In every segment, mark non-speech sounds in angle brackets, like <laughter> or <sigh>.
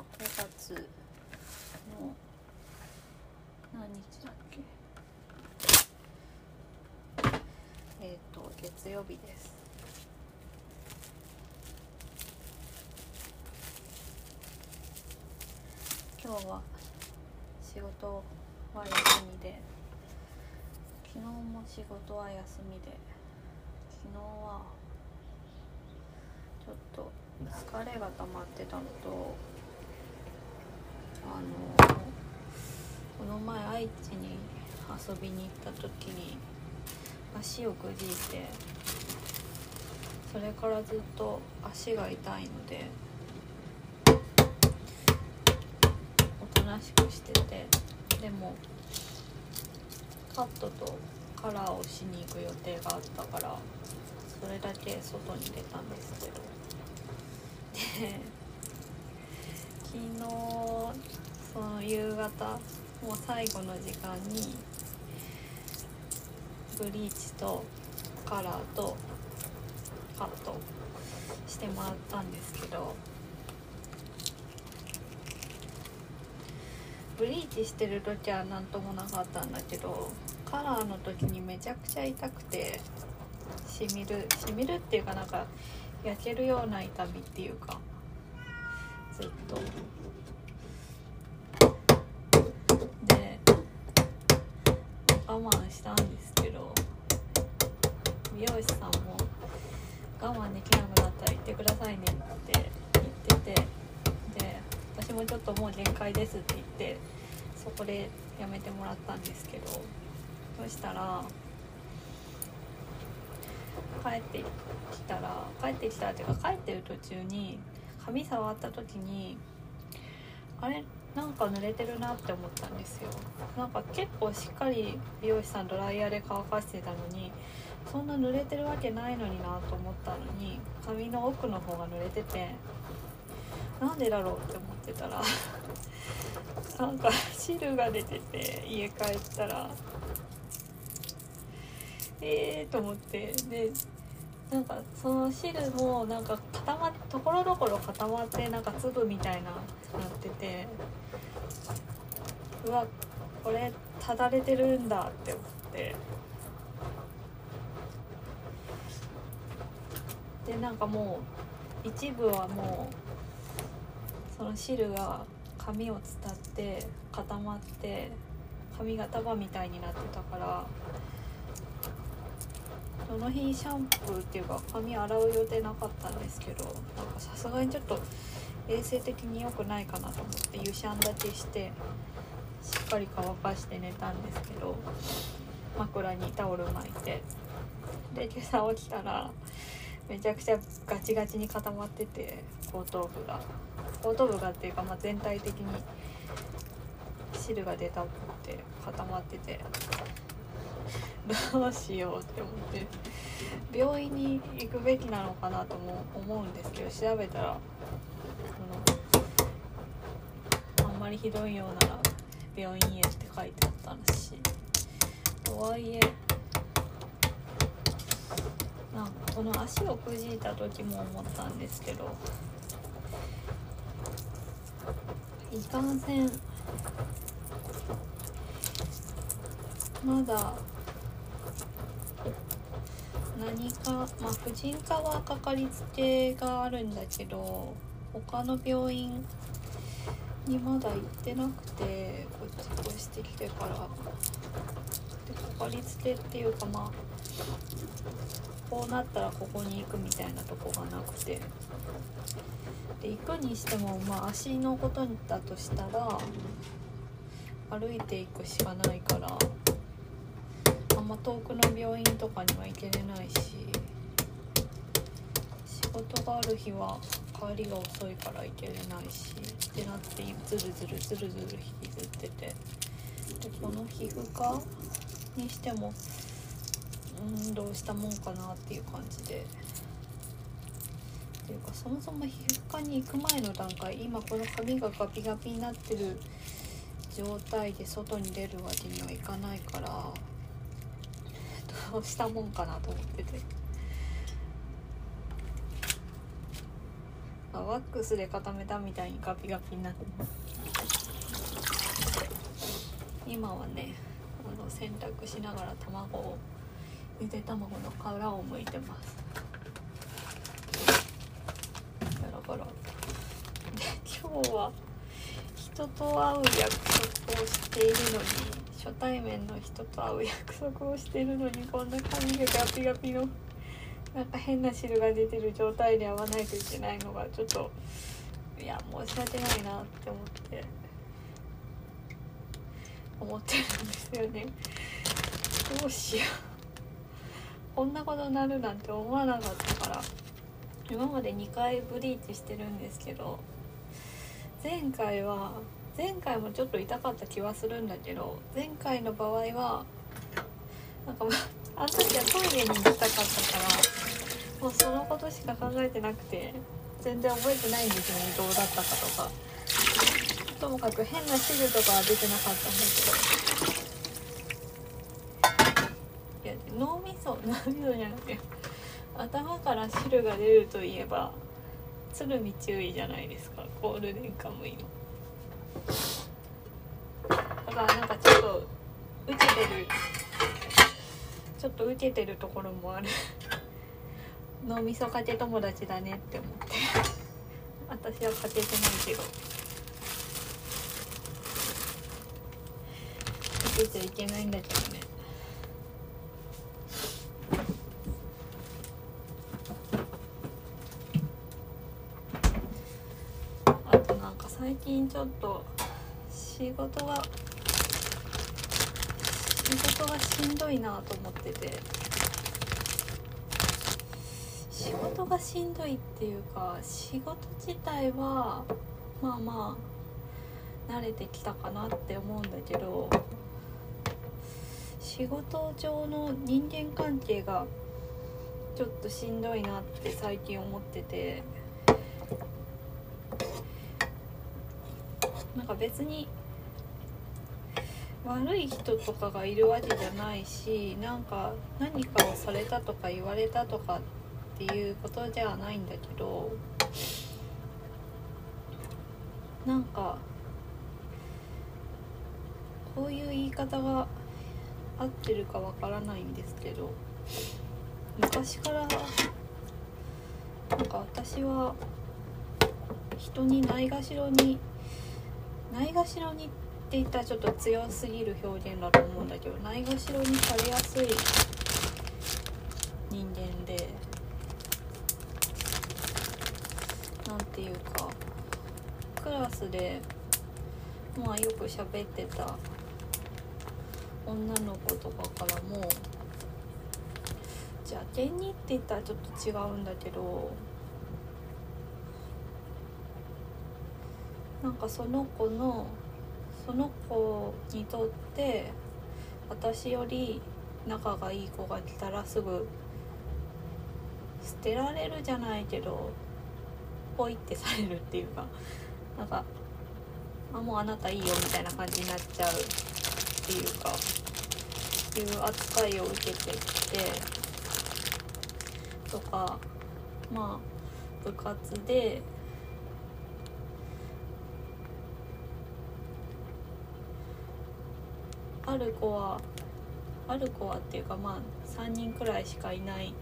5月の何日だっけ？えっ、と月曜日です。今日は仕事は休みで。昨日も仕事は休みで。昨日はちょっと疲れが溜まってたのとあのこの前愛知に遊びに行った時に足をくじいてそれからずっと足が痛いのでおとなしくしててでもカットとカラーをしに行く予定があったからそれだけ外に出たんですけど。で昨日その夕方もう最後の時間にブリーチとカラーとカットしてもらったんですけどブリーチしてる時は何ともなかったんだけどカラーの時にめちゃくちゃ痛くてしみるしみるっていうかなんか焼けるような痛みっていうかずっとで我慢したんですけど美容師さんも我慢できなくなったら言ってくださいねって言っててで私もちょっともう限界ですって言ってそこでやめてもらったんですけどそしたら帰ってきたら帰ってきたっていうか帰ってる途中に髪触った時にあれなんか濡れてるなって思ったんですよ。なんか結構しっかり美容師さんドライヤーで乾かしてたのにそんな濡れてるわけないのになと思ったのに髪の奥の方が濡れててなんでだろうって思ってたらなんか汁が出てて家帰ったらえーと思ってでなんかその汁もなんか固まってところどころ固まってなんか粒みたいななっててうわこれただれてるんだって思って。でなんかもう一部はもうその汁が髪を伝って固まって髪が束みたいになってたからその日シャンプーっていうか髪洗う予定なかったんですけどなんかさすがにちょっと衛生的に良くないかなと思って湯シャンだけしてしっかり乾かして寝たんですけど枕にタオル巻いてで今朝起きたらめちゃくちゃガチガチに固まってて後頭部が。後頭部がっていうか、まあ、全体的に汁が出たって固まっててどうしようって思って病院に行くべきなのかなとも思うんですけど調べたらあのあんまりひどいようなら病院へって書いてあったらしい。とはいえなんかこの足をくじいた時も思ったんですけどいかんせん。まだ。何かまあ婦人科はかかりつけがあるんだけど他の病院にまだ行ってなくてこっち越してきてから。でかかりつけっていうかまあこうなったらここに行くみたいなとこがなくて。で行くにしてもまあ足のことだとしたら歩いていくしかないからあんま遠くの病院とかには行けれないし仕事がある日は帰りが遅いから行けれないしってなってズルズルズルズル引きずってて。でこの皮膚科にしてもうんどうしたもんかなっていう感じで。っていうかそもそも皮膚科に行く前の段階今この髪がガピガピになってる状態で外に出るわけにはいかないからどうしたもんかなと思っててあワックスで固めたみたいにガピガピになってます今はねあの洗濯しながら卵をゆで卵の殻を剥いてますだからで今日は人と会う約束をしているのに初対面の人と会う約束をしているのにこんな髪がガピガピのなんか変な汁が出てる状態で会わないといけないのがちょっといや申し訳ないなって思って。思ってるんですよね。どうしよう。こんなことになるなんて思わなかったから。今まで2回ブリーチしてるんですけど前回は前回もちょっと痛かった気はするんだけど前回の場合はなんかあの時はトイレに行きたかったからもうそのことしか考えてなくて全然覚えてないんですよねどうだったかとか。ともかく変な汁とかは出てなかったんだけどいや脳みそ脳みそじゃなくて頭から汁が出るといえば鶴見注意じゃないですかゴールデンカムイの。だからなんかちょっと受けてるちょっと受けてるところもある。<laughs> 脳みそかけ友達だねって思って。<laughs> 私はかけてないけど受けちゃいけないんだけどね。あとなんか最近ちょっと仕事が仕事がしんどいなと思ってて。仕事がしんどいっていうか仕事自体はまあまあ慣れてきたかなって思うんだけど。仕事上の人間関係がちょっとしんどいなって最近思っててなんか別に悪い人とかがいるわけじゃないしなんか何かをされたとか言われたとかっていうことじゃないんだけどなんかこういう言い方が合ってるかわからないんですけど昔からなんか私は人にないがしろにないがしろにって言ったらちょっと強すぎる表現だと思うんだけどないがしろにされやすい人間でなんていうかクラスでまあよく喋ってた女の子とかからもじゃあ天にって言ったらちょっと違うんだけどなんかその子のその子にとって私より仲がいい子が来たらすぐ捨てられるじゃないけどポイってされるっていうかなんかあもうあなたいいよみたいな感じになっちゃうっていうか。いう扱いを受けてきてとかまあ部活である子はある子はっていうかまあ3人くらいしかいない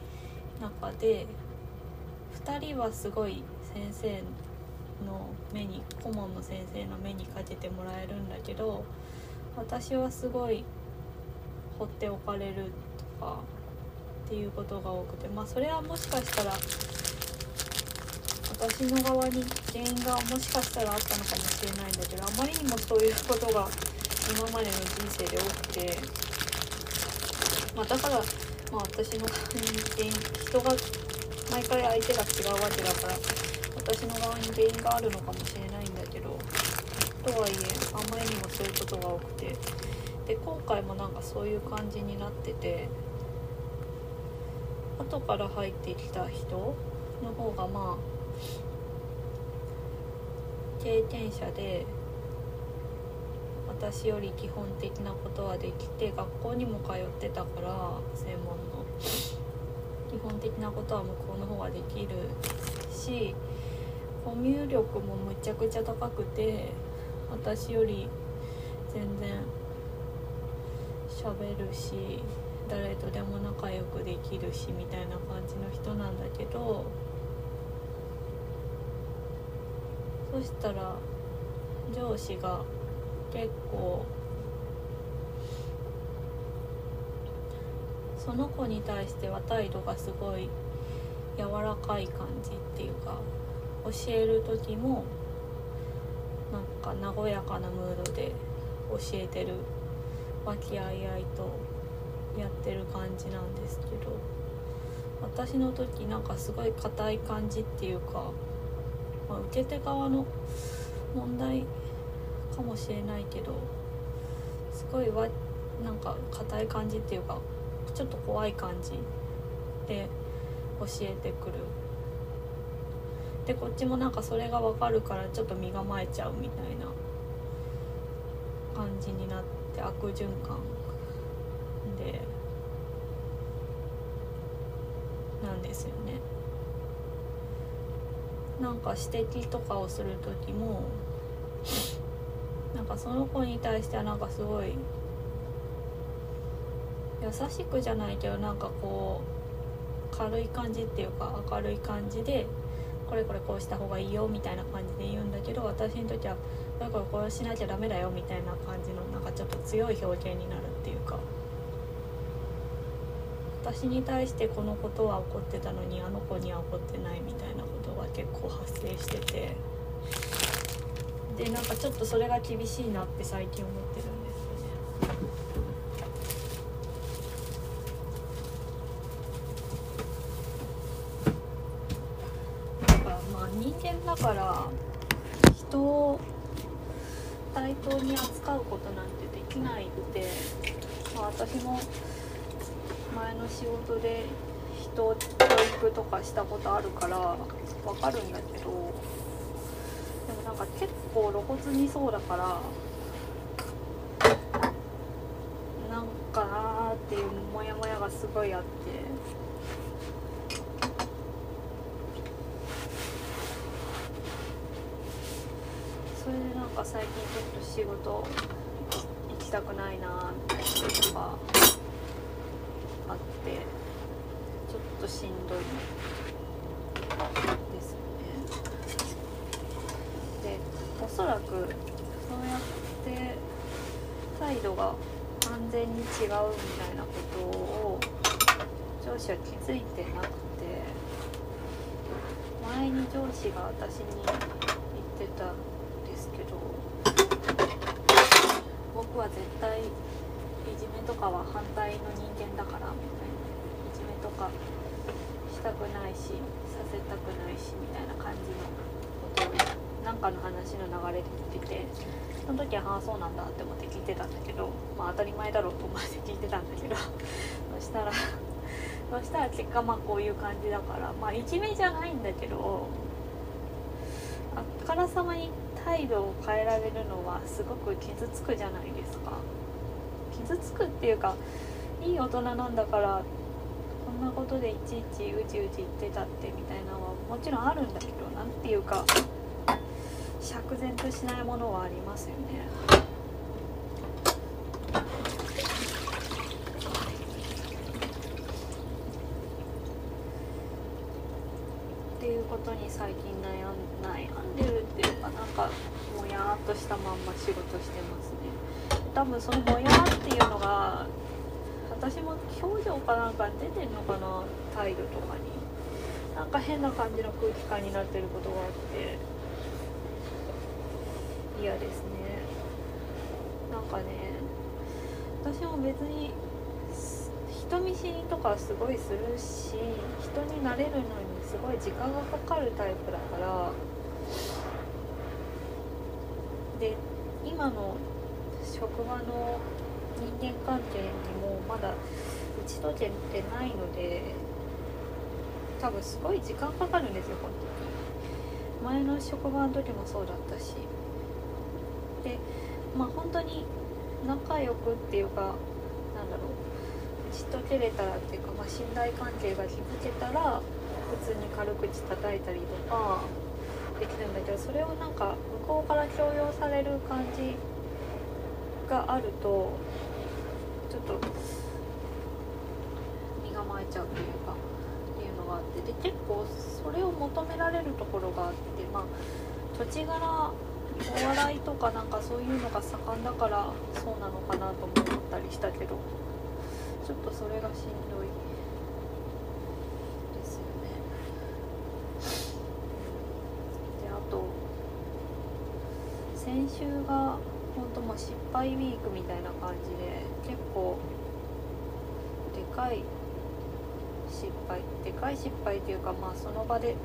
中で2人はすごい先生の目に顧問の先生の目にかけてもらえるんだけど私はすごい放っておかれるとかっていうことが多くてまあそれはもしかしたら私の側に原因がもしかしたらあったのかもしれないんだけどあまりにもそういうことが今までの人生で多くて、まあ、だから、まあ、私の原因人が毎回相手が違うわけだから私の側に原因があるのかもしれないんだけどとはいえあまりにもそういうことが多くてで今回もなんかそういう感じになってて後から入ってきた人の方がまあ経験者で私より基本的なことはできて学校にも通ってたから専門の。基本的なことは向こうの方ができるしコミュ力もむちゃくちゃ高くて私より全然喋るし誰とでも仲良くできるしみたいな感じの人なんだけどそしたら上司が結構その子に対しては態度がすごい柔らかい感じっていうか教える時もなんか和やかなムードで教えてる和気あいあいとやってる感じなんですけど私の時なんかすごい硬い感じっていうか、まあ、受け手側の問題かもしれないけどすごいわなんか硬い感じっていうかちょっと怖い感じで教えてくる。でこっちもなんかそれが分かるからちょっと身構えちゃうみたいな感じになって悪循環。でなんですよね。なんか指摘とかをする時もなんかその子に対してはなんかすごい優しくじゃないけどなんかこう軽い感じっていうか明るい感じでこれこれこうした方がいいよみたいな感じで言うんだけど私にとってはこれこれこうしなきゃダメだよみたいな感じのかちょっと強い表現になるっていうか私に対してこのことは起こってたのにあの子には起こってないみたいなことが結構発生しててでなんかちょっとそれが厳しいなって最近思ってるんですよね。だからまあ人間だから人を対等に扱うことなんてできないって、まあ、私も前の仕事で人教育とかしたことあるから分かるんだけどでもなんか結構露骨にそうだからなんかなーっていうモヤモヤがすごいあって。それでなんか最近ちょっと仕事きたくないなみたいなことがあってちょっとしんどいですよね。でおそらくそうやって態度が完全に違うみたいなことを上司は気づいてなくて前に上司が私に言ってたんですけど僕は絶対いじめとかは反対の人間だからみたいないじめとかしたくないしさせたくないしみたいな感じのことをなんかの話の流れで言っててその時は「ああそうなんだ」って思って聞いてたんだけどまあ当たり前だろうと思って聞いてたんだけど <laughs> そしたら <laughs> そしたら結果まあこういう感じだからまあいじめじゃないんだけどあからさまに態度を変えられるのはすごく傷つくじゃないですか。傷つくっていうかいい大人なんだからこんなことでいちいちうじうじ言ってたってみたいなのはもちろんあるんだけど何ていうか釈然としないものはありますよね。っていうことに最近悩ん悩んでるっていうかなんかもやっとしたまんま仕事してますね。多分そのもやっが私も表情かなんか出てんのかな態度とかに。なんか変な感じの空気感になってることがあって嫌ですね。なんかね私も別に人見知りとかすごいするし人になれるのにすごい時間がかかるタイプだからで今の職場の人間関係にもまだ打ち解けてないので多分すごい時間かかるんですよ本当に。前の職場の時もそうだったし。でまあ本当に仲良くっていうかなんだろう。打ち解けれたらっていうか、まあ、信頼関係が築けたら普通に軽口叩いたりとかってきたんだけどそれをなんか向こうから強要される感じがあるとょっと身構えちゃうというかっていうのがあってで結構それを求められるところがあってまあ土地柄お笑いとかなんかそういうのが盛んだからそうなのかなと思ったりしたけどちょっとそれがしんどいですよね。であと先週が本当もう失敗ウィークみたいな感じで結構でかい失敗でかい失敗っていうかまあその場で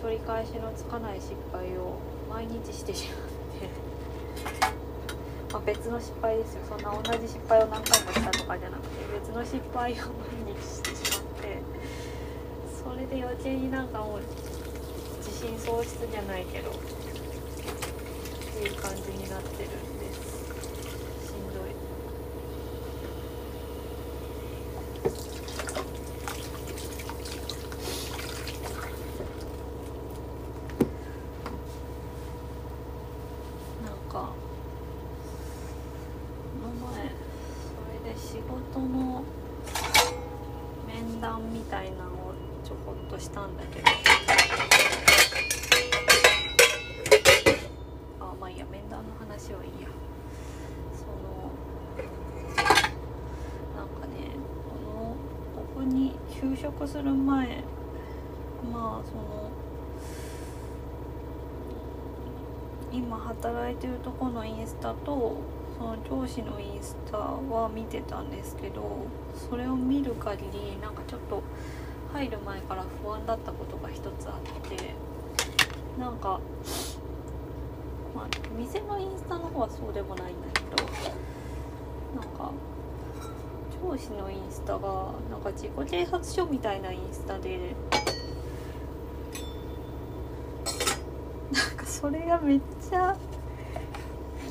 取り返しのつかない失敗を毎日してしまって <laughs> ま別の失敗ですよ。そんな同じ失敗を何回もしたとかじゃなくて別の失敗を毎日してしまってそれで余計になんかもう自信喪失じゃないけどっていう感じになってるんですしんどい。なんかこの前それで仕事の面談みたいなのをちょこっとしたんだけどあまあいいや面談の話はいいやそのなんかねこのここに就職する前まあその今働いてるとこのインスタとその上司のインスタは見てたんですけどそれを見る限りなんかちょっと入る前から不安だったことが一つあってなんかまあ店のインスタの方はそうでもないんだけどなんか上司のインスタがなんか自己啓発書みたいなインスタでなんかそれがめっちゃ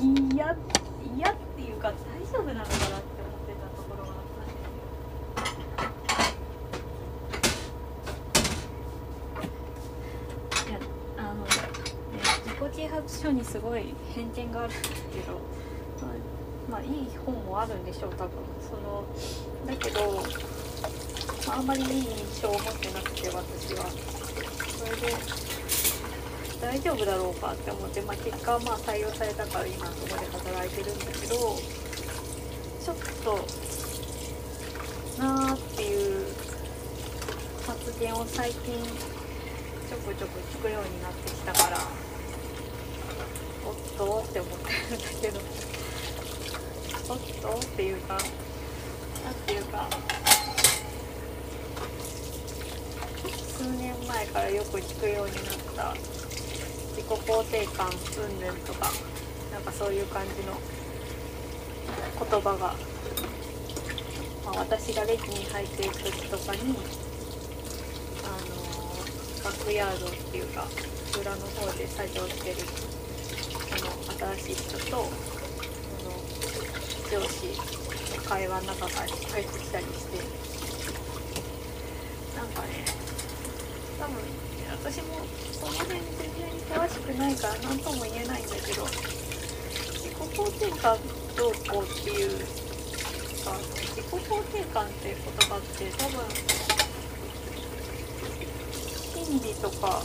嫌嫌っていうか大丈夫なのかなって思ってたところがあったんですよ。いやあの、ね、自己啓発書にすごい偏見があるんですけど、まあ、まあいい本もあるんでしょう多分。そのだけど、まあ、あんまりいい印象を持ってなくて私は。それで大丈夫だろうかって思って、まあ、結果まあ採用されたから今そこで働いてるんだけどちょっとなーっていう発言を最近ちょくちょく聞くようになってきたからとって思ってるんだけど。おっとっていうかなんていうか。数年前からよく聞くようになった自己肯定感云々とかなんかそういう感じの言葉が、まあ、私が歴に入っていく時とかにあのバックヤードっていうか裏の方で作業してる新しい人とその上司の会話の中から聞こえてきたりしてなんかね多分私もその辺全然詳しくないから何とも言えないんだけど自己肯定感どうこうっていうか自己肯定感っていう言葉って多分心理とか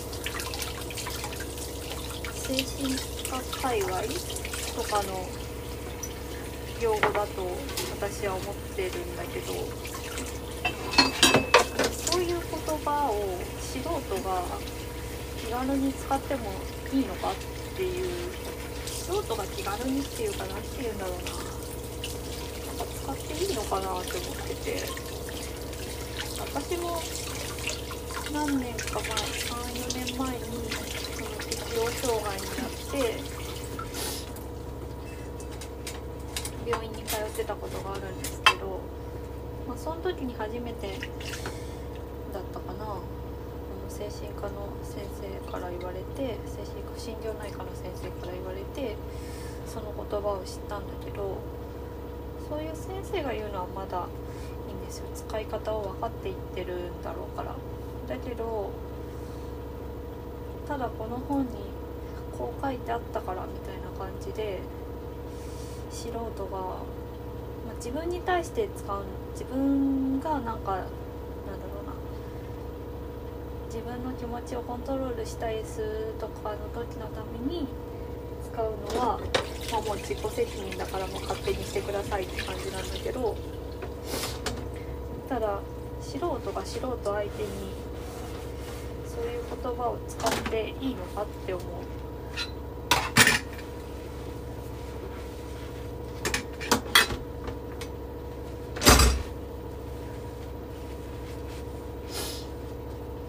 精神科界隈とかの用語だと私は思ってるんだけどそういう言葉を素人が気軽に使ってもいいのかっていう素人が気軽にっていうか何て言うんだろうな。なんか使っていいのかなって思ってて。私も何年か前34年前にその適応障害になって病院に通ってたことがあるんですけど、まあ、その時に初めてだったかな。あの精神科の先生から言われて精神科心療内科の先生から言われてその言葉を知ったんだけどそういう先生が言うのはまだいいんですよ。使い方を分かっていってるんだろうから。だけどただこの本にこう書いてあったからみたいな感じで素人が、まあ、自分に対して使う自分がなんかなんだろうな自分の気持ちをコントロールした S とかの時のために使うのは、まあ、もう自己責任だからもう勝手にしてくださいって感じなんだけどただ素人が素人相手にそういう言葉を使っていいのかって思う。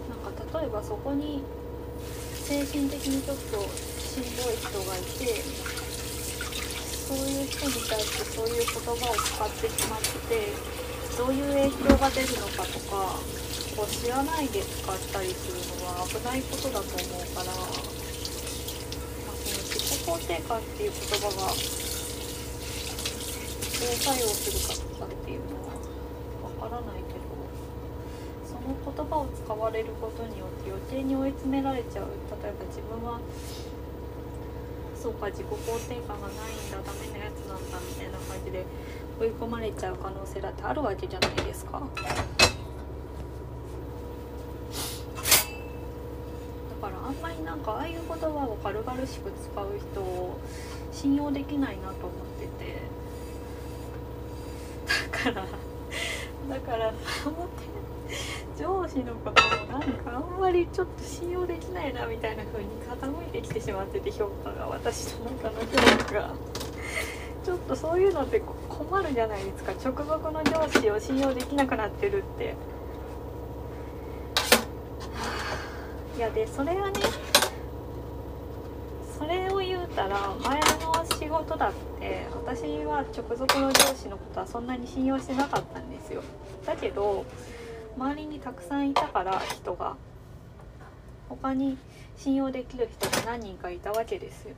なんか例えばそこに精神的にちょっとしんどい人がいてそういう人に対してそういう言葉を使ってしまってどういう影響が出るのかとかこう知らないで使ったりするのは危ないことだと思うから、まあ、その自己肯定感っていう言葉がどう作用するかとかっていうのはわからないけどその言葉を使われることによって余計に追い詰められちゃう例えば自分はそうか自己肯定感がないんだダメなやつなんだみたいな感じで追い込まれちゃう可能性だってあるわけじゃないですか。だからあんまりなんかああいう言葉を軽々しく使う人を信用できないなと思っててだからだから上司のこともなんかあんまりちょっと信用できないなみたいな風に傾いてきてしまってて評価が私の中の評価。がちょっとそういうのって困るじゃないですか。直属の上司を信用できなくなってるって。いやでそれはねそれを言うたら前の仕事だって私は直属の上司のことはそんなに信用してなかったんですよ。だけど周りにたくさんいたから人が。他に信用できる人が何人かいたわけですよ。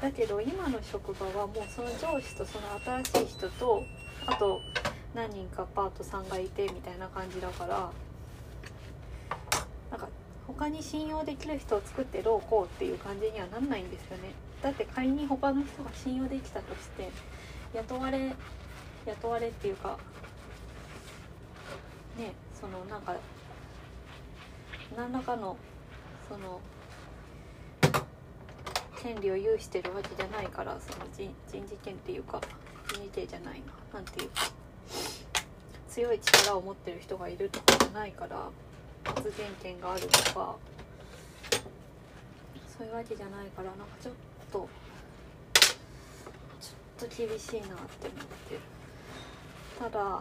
だけど今の職場はもうその上司とその新しい人とあと何人かパートさんがいてみたいな感じだからなんか他に信用できる人を作ってどうこうっていう感じにはなんないんですよね。だって仮に他の人が信用できたとして雇われ雇われっていうかねそのなんか何らかのその権利を有してるわけじゃないからその人人事権っていうか人事権じゃないな何ていうか。強い力を持ってる人がいるとかじゃないから発言権があるとかそういうわけじゃないからなんかちょっとちょっと厳しいなって思ってる。ただ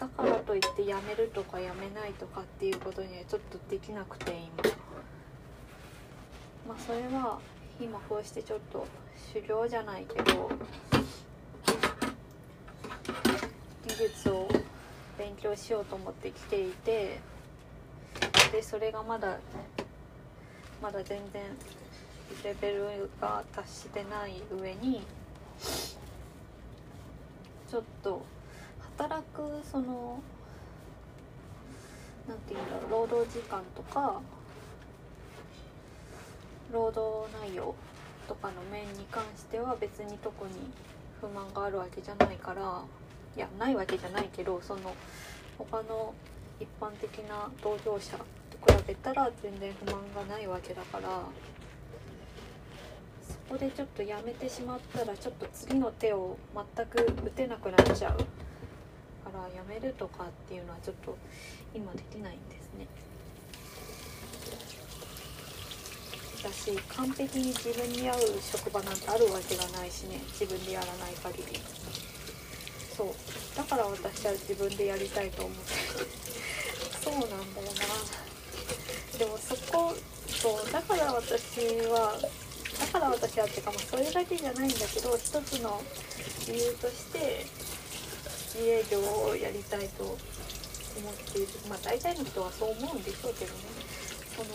だからといってやめるとかやめないとかっていうことにはちょっとできなくて今。まあそれは今こうしてちょっと修行じゃないけど技術を勉強しようと思って来ていてでそれがまだまだ全然レベルが達してない上にちょっと働くその何て言うんだろう労働時間とか労働内容とかの面に関しては別に特に不満があるわけじゃないからいやないわけじゃないけどその他の一般的な同業者と比べたら全然不満がないわけだからそこでちょっとやめてしまったらちょっと次の手を全く打てなくなっちゃう。からやめるとかっていうのはちょっと今できないんですね。だし完璧に自分に合う職場なんてあるわけがないしね。自分でやらない限り。そう。だから私は自分でやりたいと思ってそうなんだよな。でもそこそうだから私はだから私はっていうかまあそれだけじゃないんだけど一つの理由として自営業をやりたいと思っているまあ大体の人はそう思うんでしょうけどね。その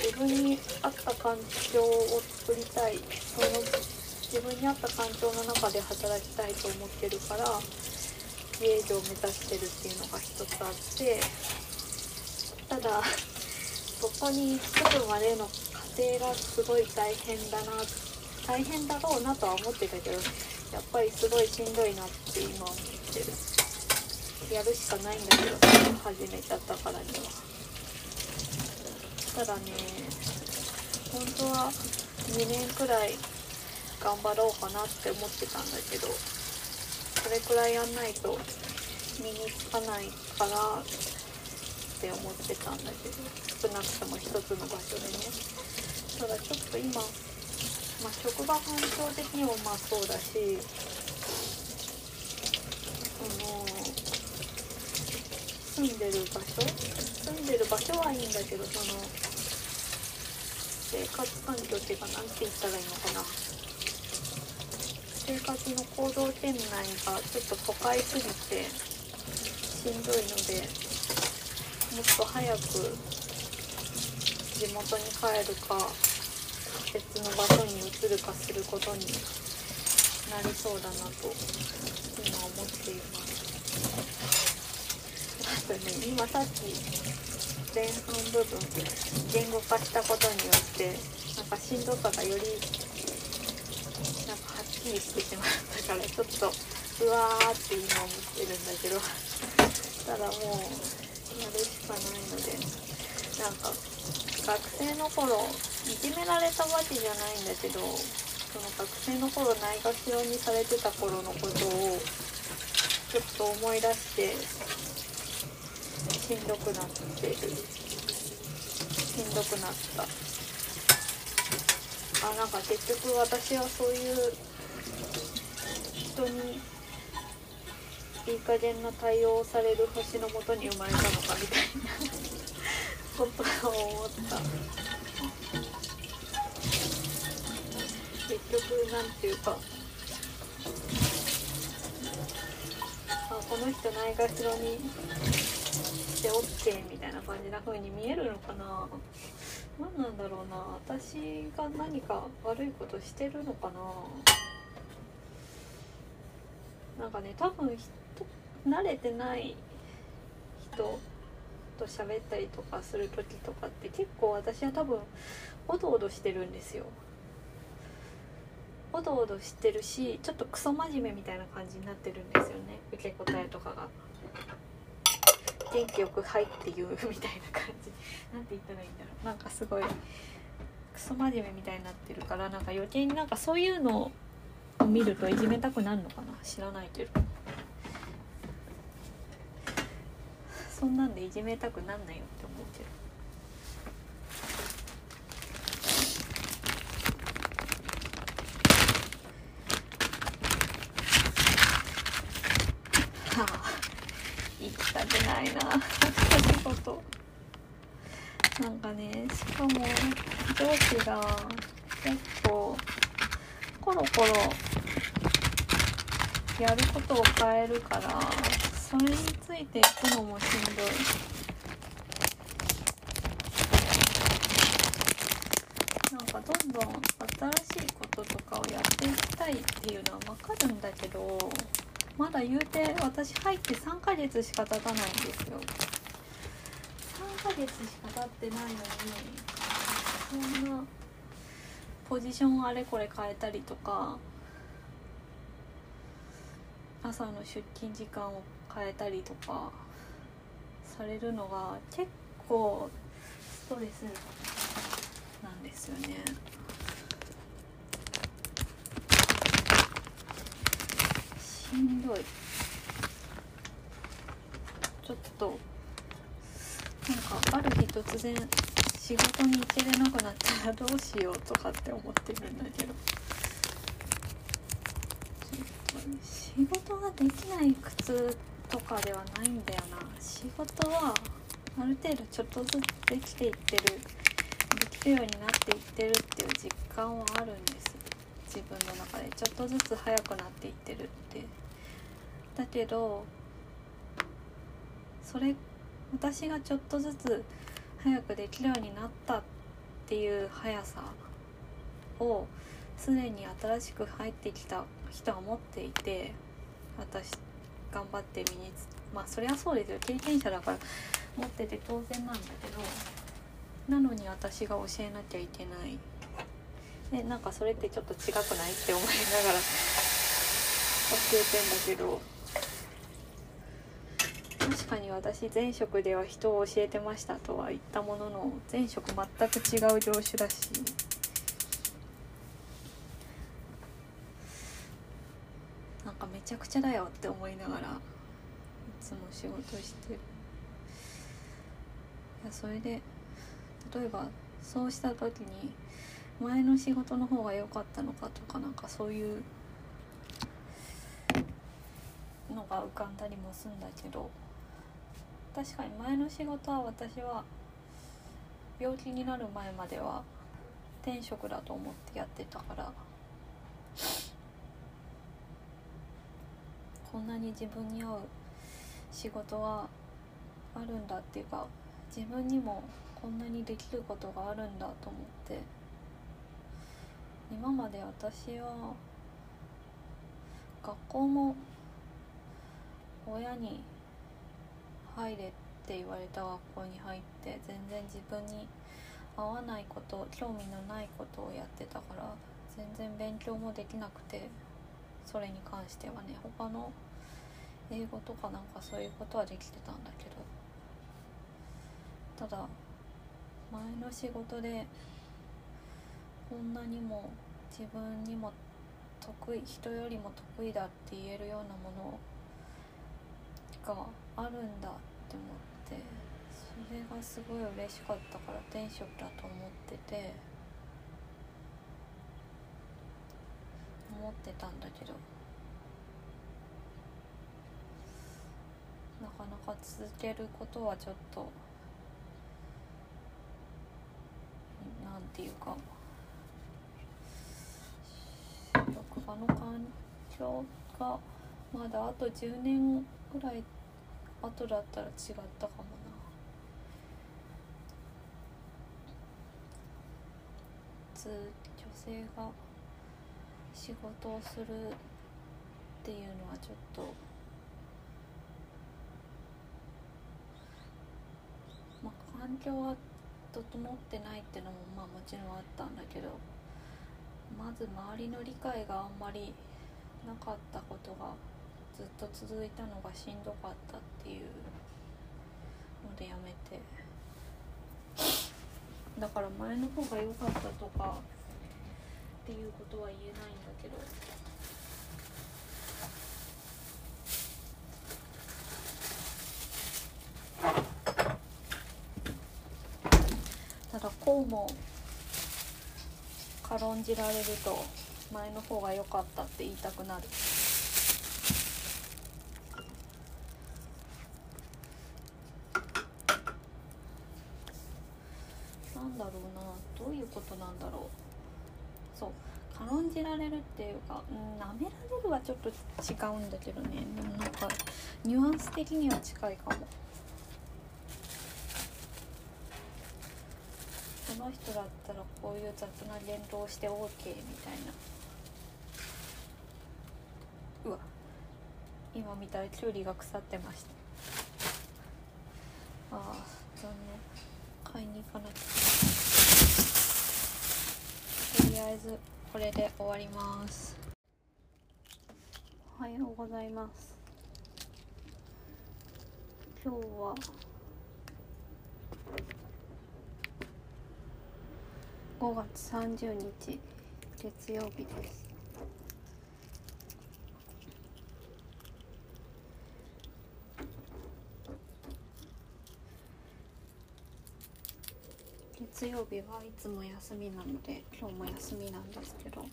自分に合った環境を作りたいその自分に合った環境の中で働きたいと思ってるから自営業を目指してるっていうのが一つあってただそこに来るまでの過家庭がすごい大変だな大変だろうなとは思ってたけどやっぱりすごいしんどいなって今思ってるやるしかないんだけど始めちゃったからにはただね本当は2年くらい頑張ろうかなって思ってたんだけどそれくらいやんないと身につかないかなって思ってたんだけど少なくとも一つの場所でねただちょっと今まあ、職場環境的にもまあそうだしその住んでる場所住んでる場所はいいんだけどその生活環境っていうか何て言ったらいいのかな。生活の行動圏内がちょっと都会すぎてしんどいのでもっと早く地元に帰るか別の場所に移るかすることになりそうだなと今思っていますあとね今さっき前半部分言語化したことによってなんかしんどさがよりなんかはっきりしてしまったからちょっとうわーって今思ってるんだけどただもうやるしかないのでなんか学生の頃いじめられたわけじゃないんだけどその学生の頃ないがしろにされてた頃のことをちょっと思い出してしんどくなってる。しんどくなった。あなんか結局私はそういう人にいい加減な対応をされる星のもとに生まれたのかみたいな。ことを思った。結局なんていうか。あこの人ないがしろにして OK みたいな感じな風に見えるのかな。何なんだろうな。私が何か悪いことしてるのかな。なんかね多分慣れてない人と喋ったりとかする時とかって結構私は多分おどおどしてるんですよ。おどおどしてるしちょっとクソ真面目みたいな感じになってるんですよね。受け答えとかが。元気よく「はい」って言うみたいな感じ。なんて言ったらいいんだろう。なんかすごいクソ真面目みたいになってるからなんか余計になんかそういうのを見るといじめたくなるのかな。知らないけど。そんなんでいじめたくなんないよって思ってる。ないな仕事なんかねしかも上司が結構コロコロやることを変えるからそれについていくのもしんどい。なんかどんどん新しいこととかをやっていきたいっていうのは分かるんだけどまだ言うて私入って3ヶ月しか経たないんですよ。3ヶ月しか経ってないのにそんなポジションあれこれ変えたりとか朝の出勤時間を変えたりとかされるのが結構ストレスなんですよね。しんどいちょっとなんかある日突然仕事に行けれなくなったらどうしようとかって思ってるんだけど仕事ができない苦痛とかではないんだよな。仕事はある程度ちょっとずつできていってるできるようになっていってるっていう実感はあるんです。自分の中で。ちょっとずつ速くなっていってるって。だけどそれ私がちょっとずつ早くできるようになったっていう速さをすでに新しく入ってきた人は持っていて私頑張って身につまあそりゃそうですよ。経験者だから持ってて当然なんだけどなのに私が教えなきゃいけない。でなんかそれってちょっと違くないって思いながら教えてんだけど。確かに私前職では人を教えてましたとは言ったものの前職全く違う業種だしなんかめちゃくちゃだよって思いながらいつも仕事してる。いやそれで例えばそうした時に前の仕事の方が良かったのかとかなんかそういうのが浮かんだりもするんだけど確かに前の仕事は私は病気になる前までは転職だと思ってやってたからこんなに自分に合う仕事があるんだっていうか自分にもこんなにできることがあるんだと思って。今まで私は学校も親に入れって言われた学校に入って全然自分に合わないこと興味のないことをやってたから全然勉強もできなくて。それに関してはね他の英語とかなんかそういうことはできてたんだけど。ただ前の仕事でこんなにも自分にも得意人よりも得意だって言えるようなものがあるんだって思ってそれがすごい嬉しかったから転職だと思ってて。思ってたんだけど。なかなか続けることはちょっとなんていうか職場の環境がまだあと10年ぐらい後だったら違ったかもな。女性が仕事をするっていうのはちょっとまあ環境は整ってないっていうのもまあもちろんあったんだけどまず周りの理解があんまりなかったことがずっと続いたのがしんどかったっていうのでやめて。だから前の方が良かったとかっていうことは言えないんだけど。ただこうも軽んじられると前の方が良かったって言いたくなる。なんだろうな。どういうことなんだろう。そう軽んじられるっていうか、うん、舐められるはちょっと違うんだけどね。でもなんかニュアンス的には近いかも。この人だったらこういう雑な言動して OK みたいな。うわ。今見たらキュウリが腐ってました。ああ残念。買いに行かなきゃとりあえずこれで終わります。おはようございます。今日は5月30日月曜日です。月曜日はいつも休みなので今日も休みなんですけど。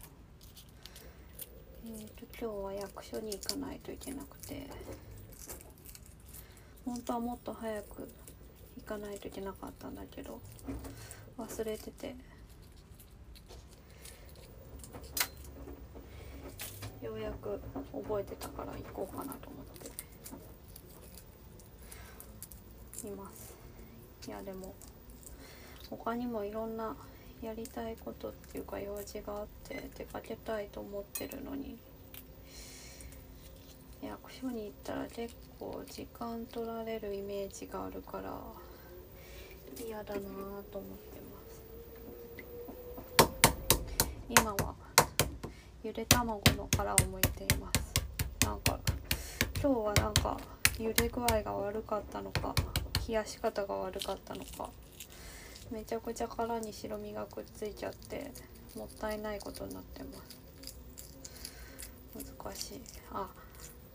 えーと今日は役所に行かないといけなくて。本当はもっと早く行かないといけなかったんだけど忘れてて。ようやく覚えてたから行こうかなと思っています。いやでも他にもいろんなやりたいことっていうか用事があって出かけたいと思ってるのに。役所に行ったら結構時間取られるイメージがあるから嫌だなと思ってます。今はゆで卵の殻を剥いています。なんか今日はなんか茹で具合が悪かったのか冷やし方が悪かったのかめちゃくちゃ殻に白身がくっついちゃってもったいないことになってます。難しい。あ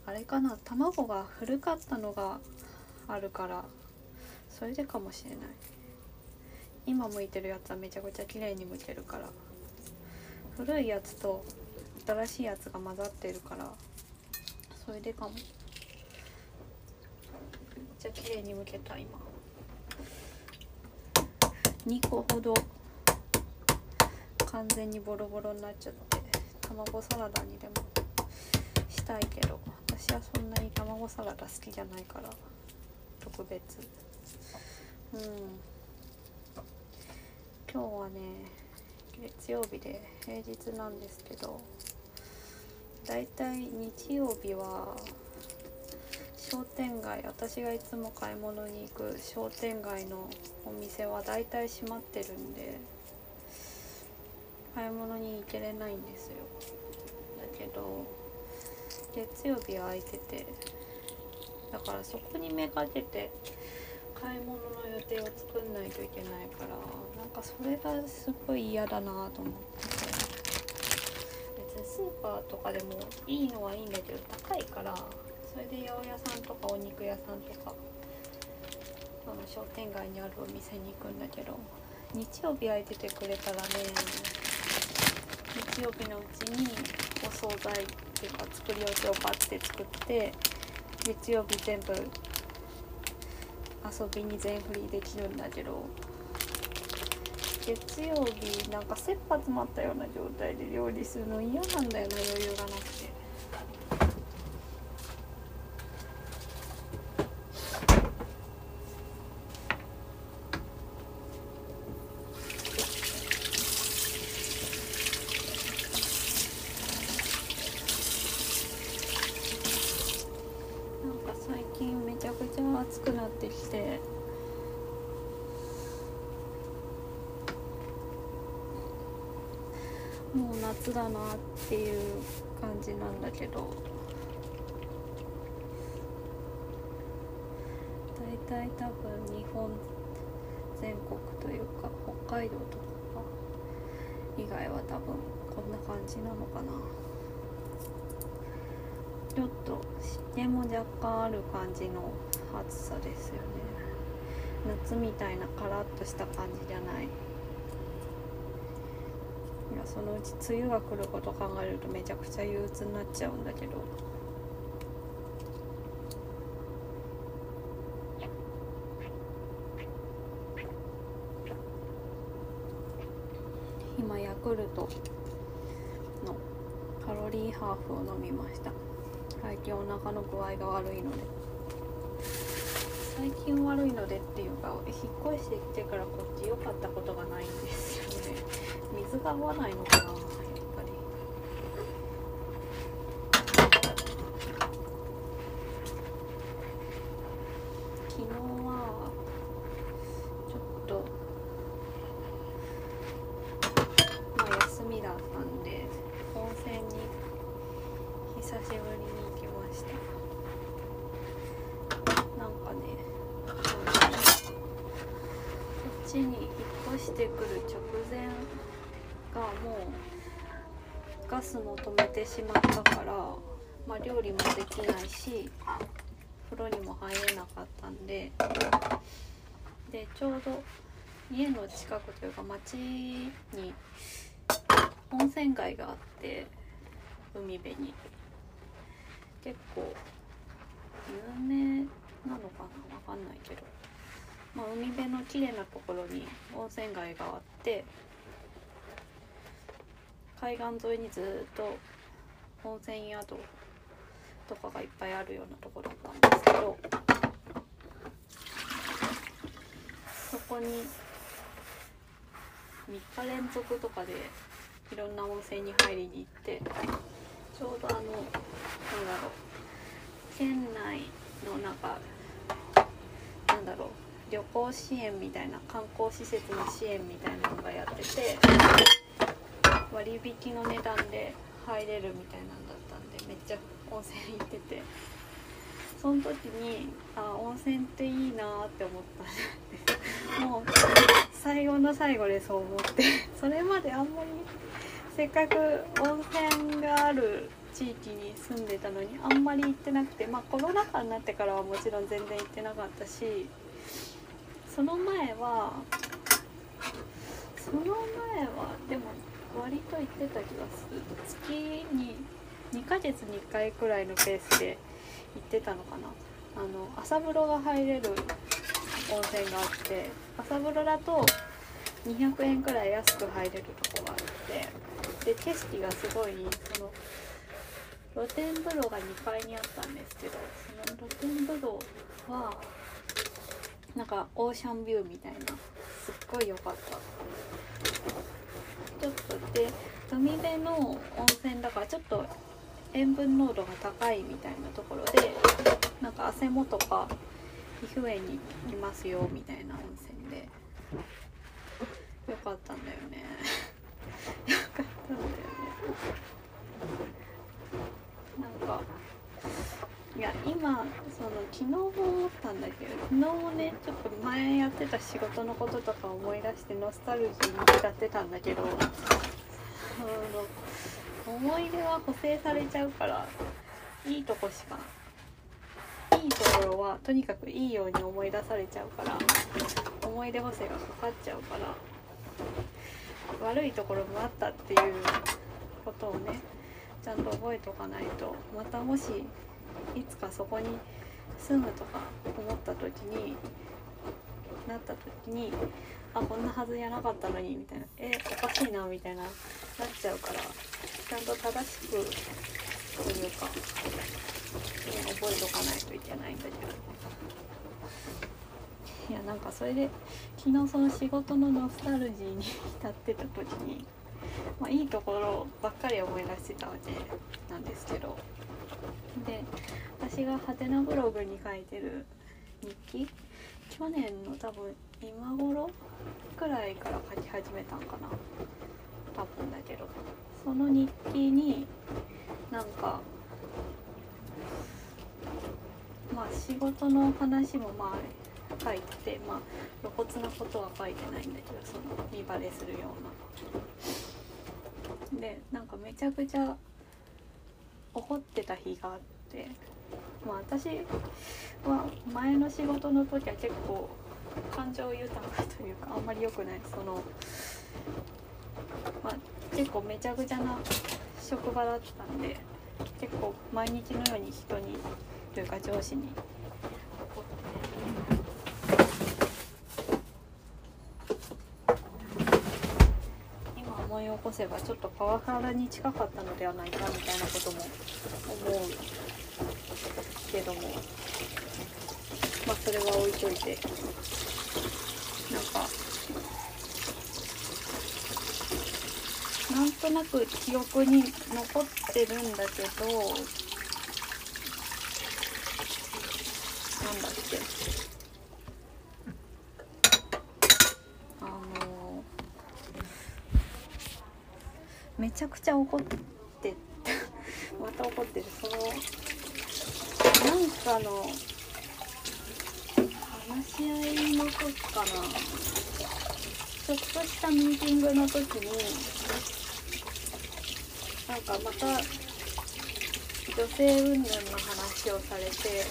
あれかな。卵が古かったのがあるからそれでかもしれない。今剥いてるやつはめちゃくちゃ綺麗に剥けるから古いやつと新しいやつが混ざってるからそれでかも。めっちゃ綺麗に剥けた今。2個ほど完全にボロボロになっちゃって卵サラダにでもしたいけど私はそんなに卵サラダ好きじゃないから特別。うん。今日はね月曜日で平日なんですけどだいたい日曜日は商店街私がいつも買い物に行く商店街のお店はだいたい閉まってるんで買い物に行けれないんですよ。だけど月曜日は空いててだからそこにめがけて買い物の予定を作んないといけないからなんかそれがすごい嫌だなと思って。別にスーパーとかでもいいのはいいんだけど高いからそれで八百屋さんとかお肉屋さんとかあの商店街にあるお店に行くんだけど日曜日空いててくれたらね日曜日のうちにお惣菜っていうか作り置きをバッて作って月曜日全部遊びに全振りできるんだけど月曜日なんか切羽詰まったような状態で料理するの嫌なんだよな余裕がなくて。なんか最近めちゃくちゃ暑くなってきてもう夏だなっていう感じなんだけど。大体多分日本全国というか北海道とか以外は多分こんな感じなのかな。ちょっと湿気も若干ある感じの暑さですよね。夏みたいなカラッとした感じじゃない。いやそのうち梅雨が来ること考えるとめちゃくちゃ憂鬱になっちゃうんだけど。今ヤクルトのカロリーハーフを飲みました。最近お腹の具合が悪いので。最近悪いのでっていうか引っ越してきてからこっち良かったことがないんですよ。水が合わないのかなやっぱり。昨日はちょっとまあ休みだったんで温泉に久しぶりに行きましたなんかねこっちに引っ越してくる直前がもうガスも止めてしまったから、まあ、料理もできないし風呂にも入れなかったんででちょうど家の近くというか町に温泉街があって海辺に。結構有名なのかな？わかんないけど、まあ、海辺の綺麗なところに温泉街があって海岸沿いにずっと温泉宿とかがいっぱいあるようなとこだったんですけどそこに3日連続とかでいろんな温泉に入りに行ってちょうどあのなんだろう県内のなんかなんだろう旅行支援みたいな観光施設の支援みたいなのがやってて割引の値段で入れるみたいなんだったんでめっちゃ温泉行ってて。その時にあ温泉っていいなって思ったんですもう最後の最後でそう思って。それまであんまりせっかく温泉がある地域に住んでたのにあんまり行ってなくてまあコロナ禍になってからはもちろん全然行ってなかったしその前はその前はでも割と行ってた気がする。月に2ヶ月に1回くらいのペースで行ってたのかな。あの朝風呂が入れる温泉があって朝風呂だと200円くらい安く入れるとこがあってで景色がすごいその露天風呂が2階にあったんですけどその露天風呂はなんかオーシャンビューみたいなすっごい良かったで海辺の温泉だからちょっと塩分濃度が高いみたいなところでなんか汗もとか皮膚炎にいますよみたいな温泉でよかったんだよね。よかったんだよね。なんかいや今その昨日も思ったんだけど昨日もねちょっと前やってた仕事のこととか思い出してノスタルジーに浸ってたんだけどその思い出は補正されちゃうからいいとこしかいいところはとにかくいいように思い出されちゃうから思い出補正がかかっちゃうから悪いところもあったっていうことをねちゃんと覚えておかないとまたもしいつかそこに住むとか思った時になった時にあこんなはずじゃなかったのにみたいな。えおかしいなみたいななっちゃうからちゃんと正しくというか、ね、覚えておかないといけないんだけど。いやなんかそれで昨日その仕事のノスタルジーに浸ってた時にまあ、いいところばっかり思い出してたわけなんですけど。で私がハテナブログに書いてる日記？去年の多分今頃くらいから書き始めたんかな。多分だけど。その日記になんかまあ仕事の話もまあ書いててまあ露骨なことは書いてないんだけどその見バレするような。でなんかめちゃくちゃ怒ってた日があってまあ私は前の仕事の時は結構感情豊かというかあんまり良くない。そのまあ結構めちゃくちゃな職場だったんで結構毎日のように人にというか上司に怒って今思い起こせばちょっとパワハラに近かったのではないかみたいなことも思うけどもまあそれは置いといて。なんか。なんとなく記憶に残ってるんだけど。なんだっけ。あのめちゃくちゃ怒って <laughs> また怒ってる。その。なんかの。話し合いの時かな。ちょっとしたミーティングの時になんかまた女性云々の話をされて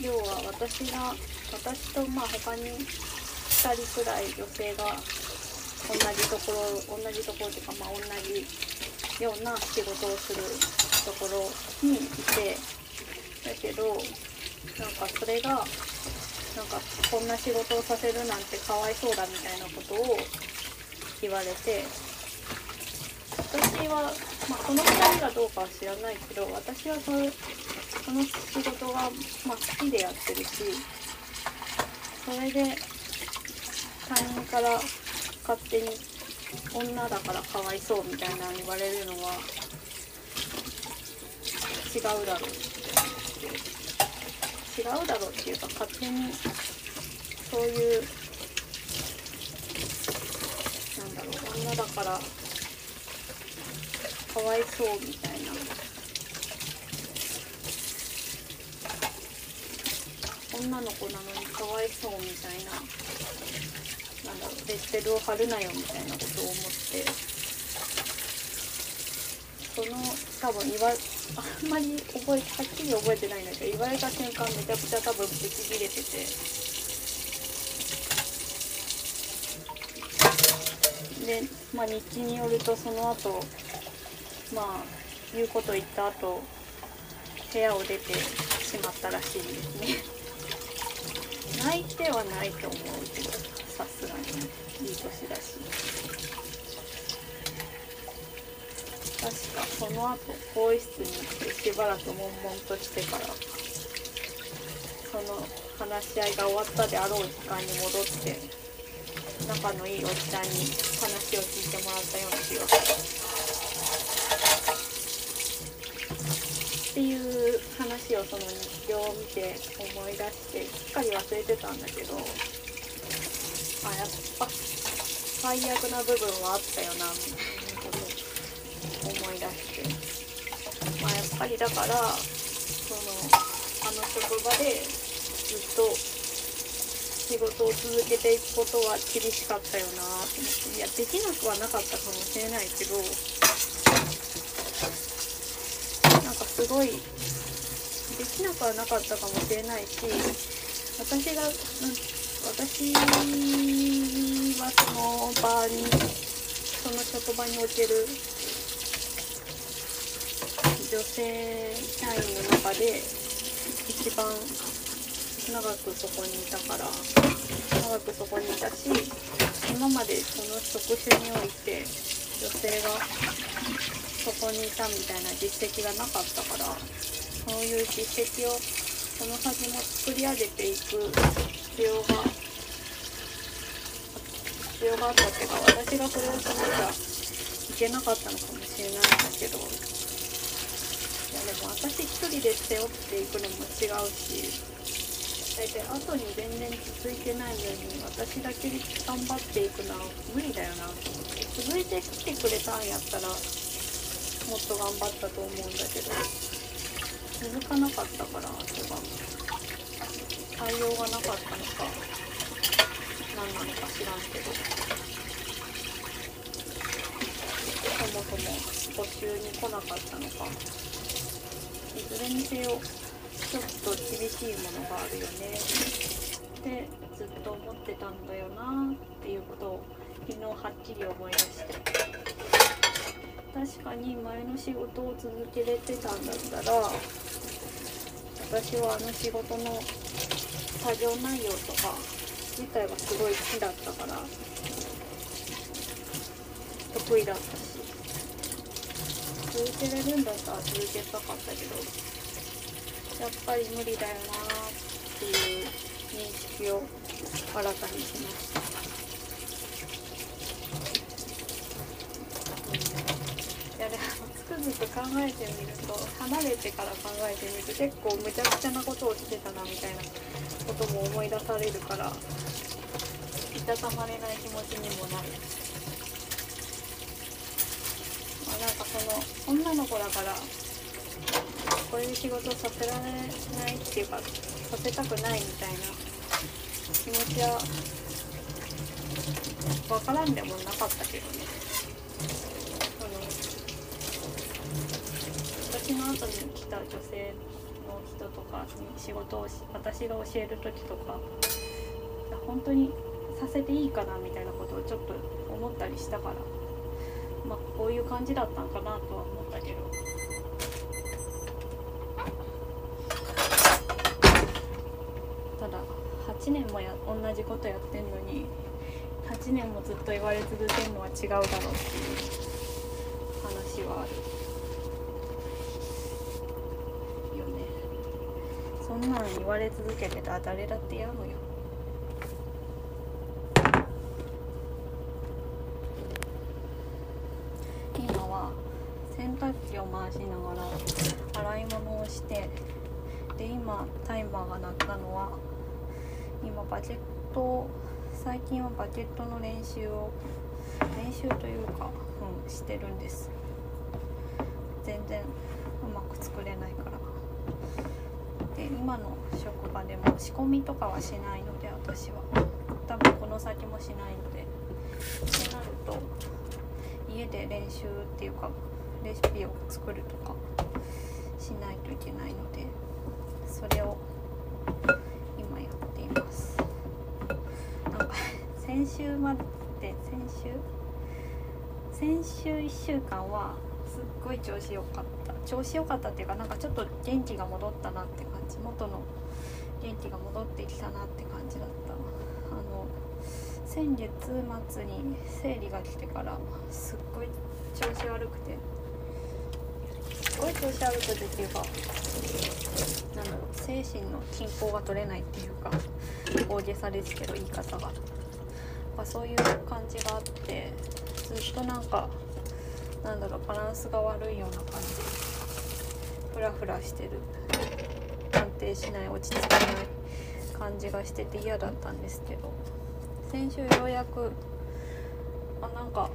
要は私が私とまあ他に2人くらい女性が同じところ同じところというかまあ同じような仕事をするところにいてだけどなんかそれがなんかこんな仕事をさせるなんてかわいそうだみたいなことを言われて私は、まあ、この2人がどうかは知らないけど私はそのその仕事が、まあ、好きでやってるしそれで他人から勝手に女だからかわいそうみたいなの言われるのは違うだろう。違うだろうっていうか勝手にそういうなんだろう女だからかわいそうみたいな女の子なのにかわいそうみたいななんだろうレッテルを貼るなよみたいなことを思って。その多分言わあんまり覚えはっきり覚えてないんだけど言われた瞬間めちゃくちゃ多分ブチギレてて。でまあ日記によるとその後まあ言うこと言った後部屋を出てしまったらしいですね。泣いてはないと思うけどさすがにいい年だし。確かその後更衣室に行ってしばらく悶々としてからその話し合いが終わったであろう時間に戻って仲のいいおっちゃんに話を聞いてもらったような気がする。っていう話をその日記を見て思い出してすっかり忘れてたんだけどあやっぱ最悪な部分はあったよなみたいな思い出して。まあやっぱりだからそのあの職場でずっと仕事を続けていくことは厳しかったよなと思って。いやできなくはなかったかもしれないけどなんかすごいできなくはなかったかもしれないし私がうん私はその場にその職場における女性社員の中で一番長くそこにいたから長くそこにいたし今までその職種において女性がそこにいたみたいな実績がなかったからそういう実績をこの先も作り上げていく必要が必要があったっていうか私がそれをしなきゃいけなかったのかもしれないんだけどでも私一人で背負っていくのも違うし大体後に全然続いてないのに私だけ頑張っていくのは無理だよなと思って続いてきてくれたんやったらもっと頑張ったと思うんだけど続かなかったからとか対応がなかったのか何なのか知らんけどそもそも募集に来なかったのかいずれにせよちょっと厳しいものがあるよね。ってずっと思ってたんだよなっていうことを昨日はっきり思い出して。確かに前の仕事を続けれてたんだったら私はあの仕事の作業内容とか自体はすごい好きだったから得意だった。続けれるんだったら続けたかったけどやっぱり無理だよなっていう認識を新たにしました。ずつくづく考えてみると離れてから考えてみると結構むちゃくちゃなことをしてたなみたいなことも思い出されるからいたたまれない気持ちにもなる。まあ、なんかその女の子だからこういう仕事させられないっていうかさせたくないみたいな気持ちは分からんでもなかったけどね。私の後に来た女性の人とかに仕事をし私が教える時とか本当にさせていいかなみたいなことをちょっと思ったりしたからまあこういう感じだったんかなとは思ったけど。ただ8年もや同じことやってんのに8年もずっと言われ続けるのは違うだろうっていう話はあるよね。そんなん言われ続けてたら誰だってやむよ洗濯機を回しながら洗い物をしてで今タイマーが鳴ったのは今バケと最近はバケットの練習を練習というか、うん、してるんです。全然うまく作れないから。で今の職場でも仕込みとかはしないので私は。多分この先もしないのでってなると家で練習っていうかレシピを作るとかしないといけないのでそれを今やっています。なんか <laughs> 先週まで先週？先週1週間はすっごい調子良かった。調子良かったっていうかなんかちょっと元気が戻ったなって感じ。元の元気が戻ってきたなって感じ。先月末に生理が来てからすっごい調子悪くて。すごい調子悪くてっていうかなんだろう精神の均衡が取れないっていうか大げさですけど言い方が、ま、そういう感じがあってずっとなんかなんだろうバランスが悪いような感じ。フラフラしてる。安定しない落ち着かない感じがしてて嫌だったんですけど。先週ようやくあなんか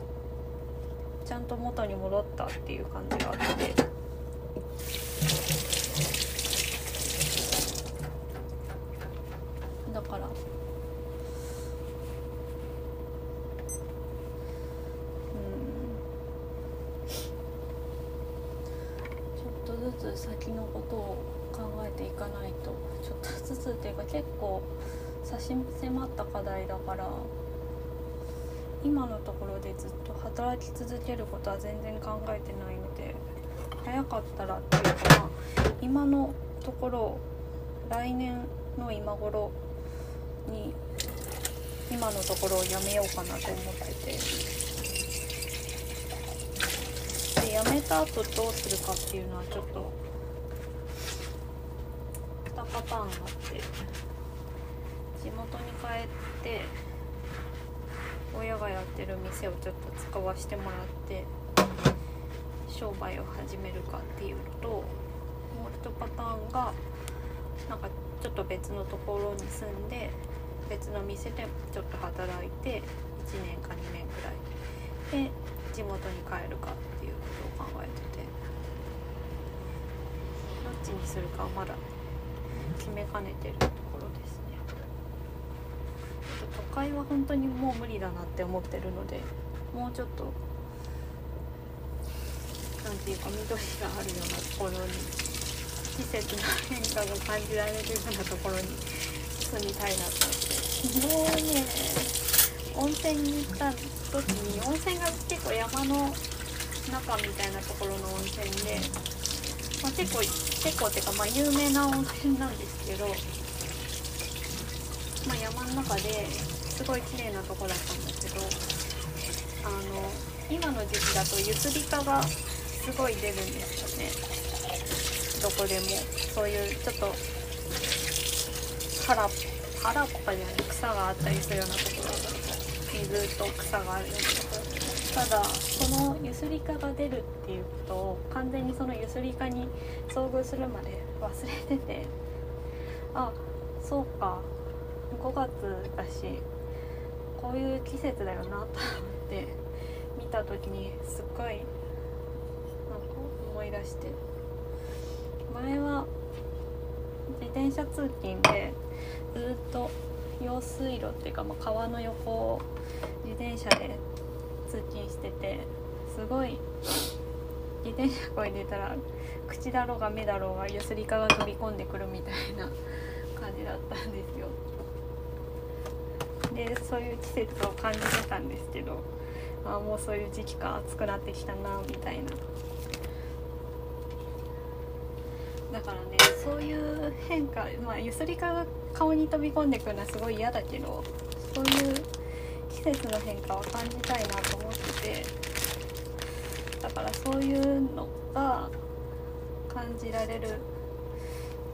ちゃんと元に戻ったっていう感じがあって。だからうん。ちょっとずつ先のことを考えていかないとちょっとずつっていうか結構差し迫った課題だから今のところでずっと働き続けることは全然考えてないので早かったらっていうか、今のところ来年の今頃に今のところをやめようかなと思ってて。で辞めた後どうするかっていうのはちょっと2パターンあってて親がやってる店をちょっと使わせてもらって商売を始めるかっていうのともう1パターンがなんかちょっと別のところに住んで別の店でちょっと働いて1年か2年くらいで地元に帰るかっていうことを考えてて。どっちにするかはまだ決めかねてるところですね都会は本当にもう無理だなって思ってるのでもうちょっと何ていうか緑があるようなところに季節の変化が感じられるようなところに住みたいなと思って。昨日ね温泉に行った時に温泉が結構山の中みたいなところの温泉で、まあ、結構結構っていうかまあ有名な温泉なんですけど、まあ、山の中ですごい綺麗なとこだったんだけどあの今の時期だとゆすりかがすごい出るんですよね。どこでも。そういうちょっと腹腹とかじゃない草があったりするようなところ水と草があるようなところただそのゆすりかが出るっていうことを完全にそのゆすりかに遭遇するまで忘れててあそうか。5月だしこういう季節だよなと思って見た時にすっごいなんか思い出して。前は自転車通勤でずっと用水路っていうか、まあ、川の横を自転車で通勤しててすごい自転車こいでたら口だろうが目だろうがゆすりかが飛び込んでくるみたいな感じだったんですよ。でそういう季節を感じてたんですけどあもうそういう時期か暑くなってきたなみたいな。だからねそういう変化まあゆすりかが顔に飛び込んでくるのはすごい嫌だけどそういう季節の変化は感じたいなと思っててだからそういうのが感じられる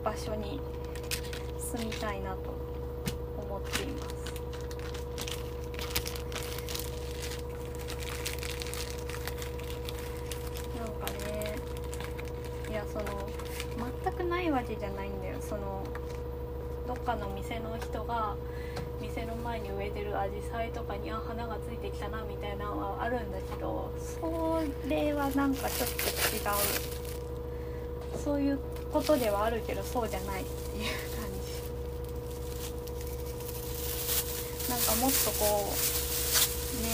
場所に住みたいなと思っていますなんかねいやそのじゃないんだよ。そのどっかの店の人が店の前に植えてるアジサイとかにあ花がついてきたなみたいなのはあるんだけどそれはなんかちょっと違う。そういうことではあるけどそうじゃないっていう感じ。なんかもっとこうね。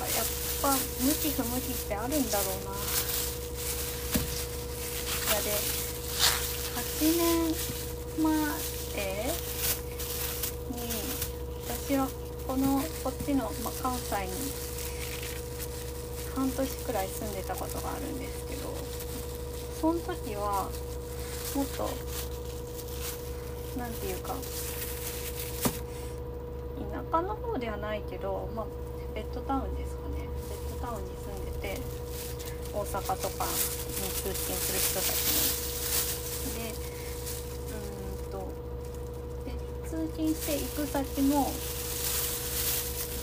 やっぱ向き不向きってあるんだろうないやで8年前に私はこのこっちの、ま、関西に半年くらい住んでたことがあるんですけどその時はもっと何て言うか田舎の方ではないけど、まあ、ベッドタウンですかねベッドタウンに住んでて大阪とかに通勤する人たちに。で通勤して行く先も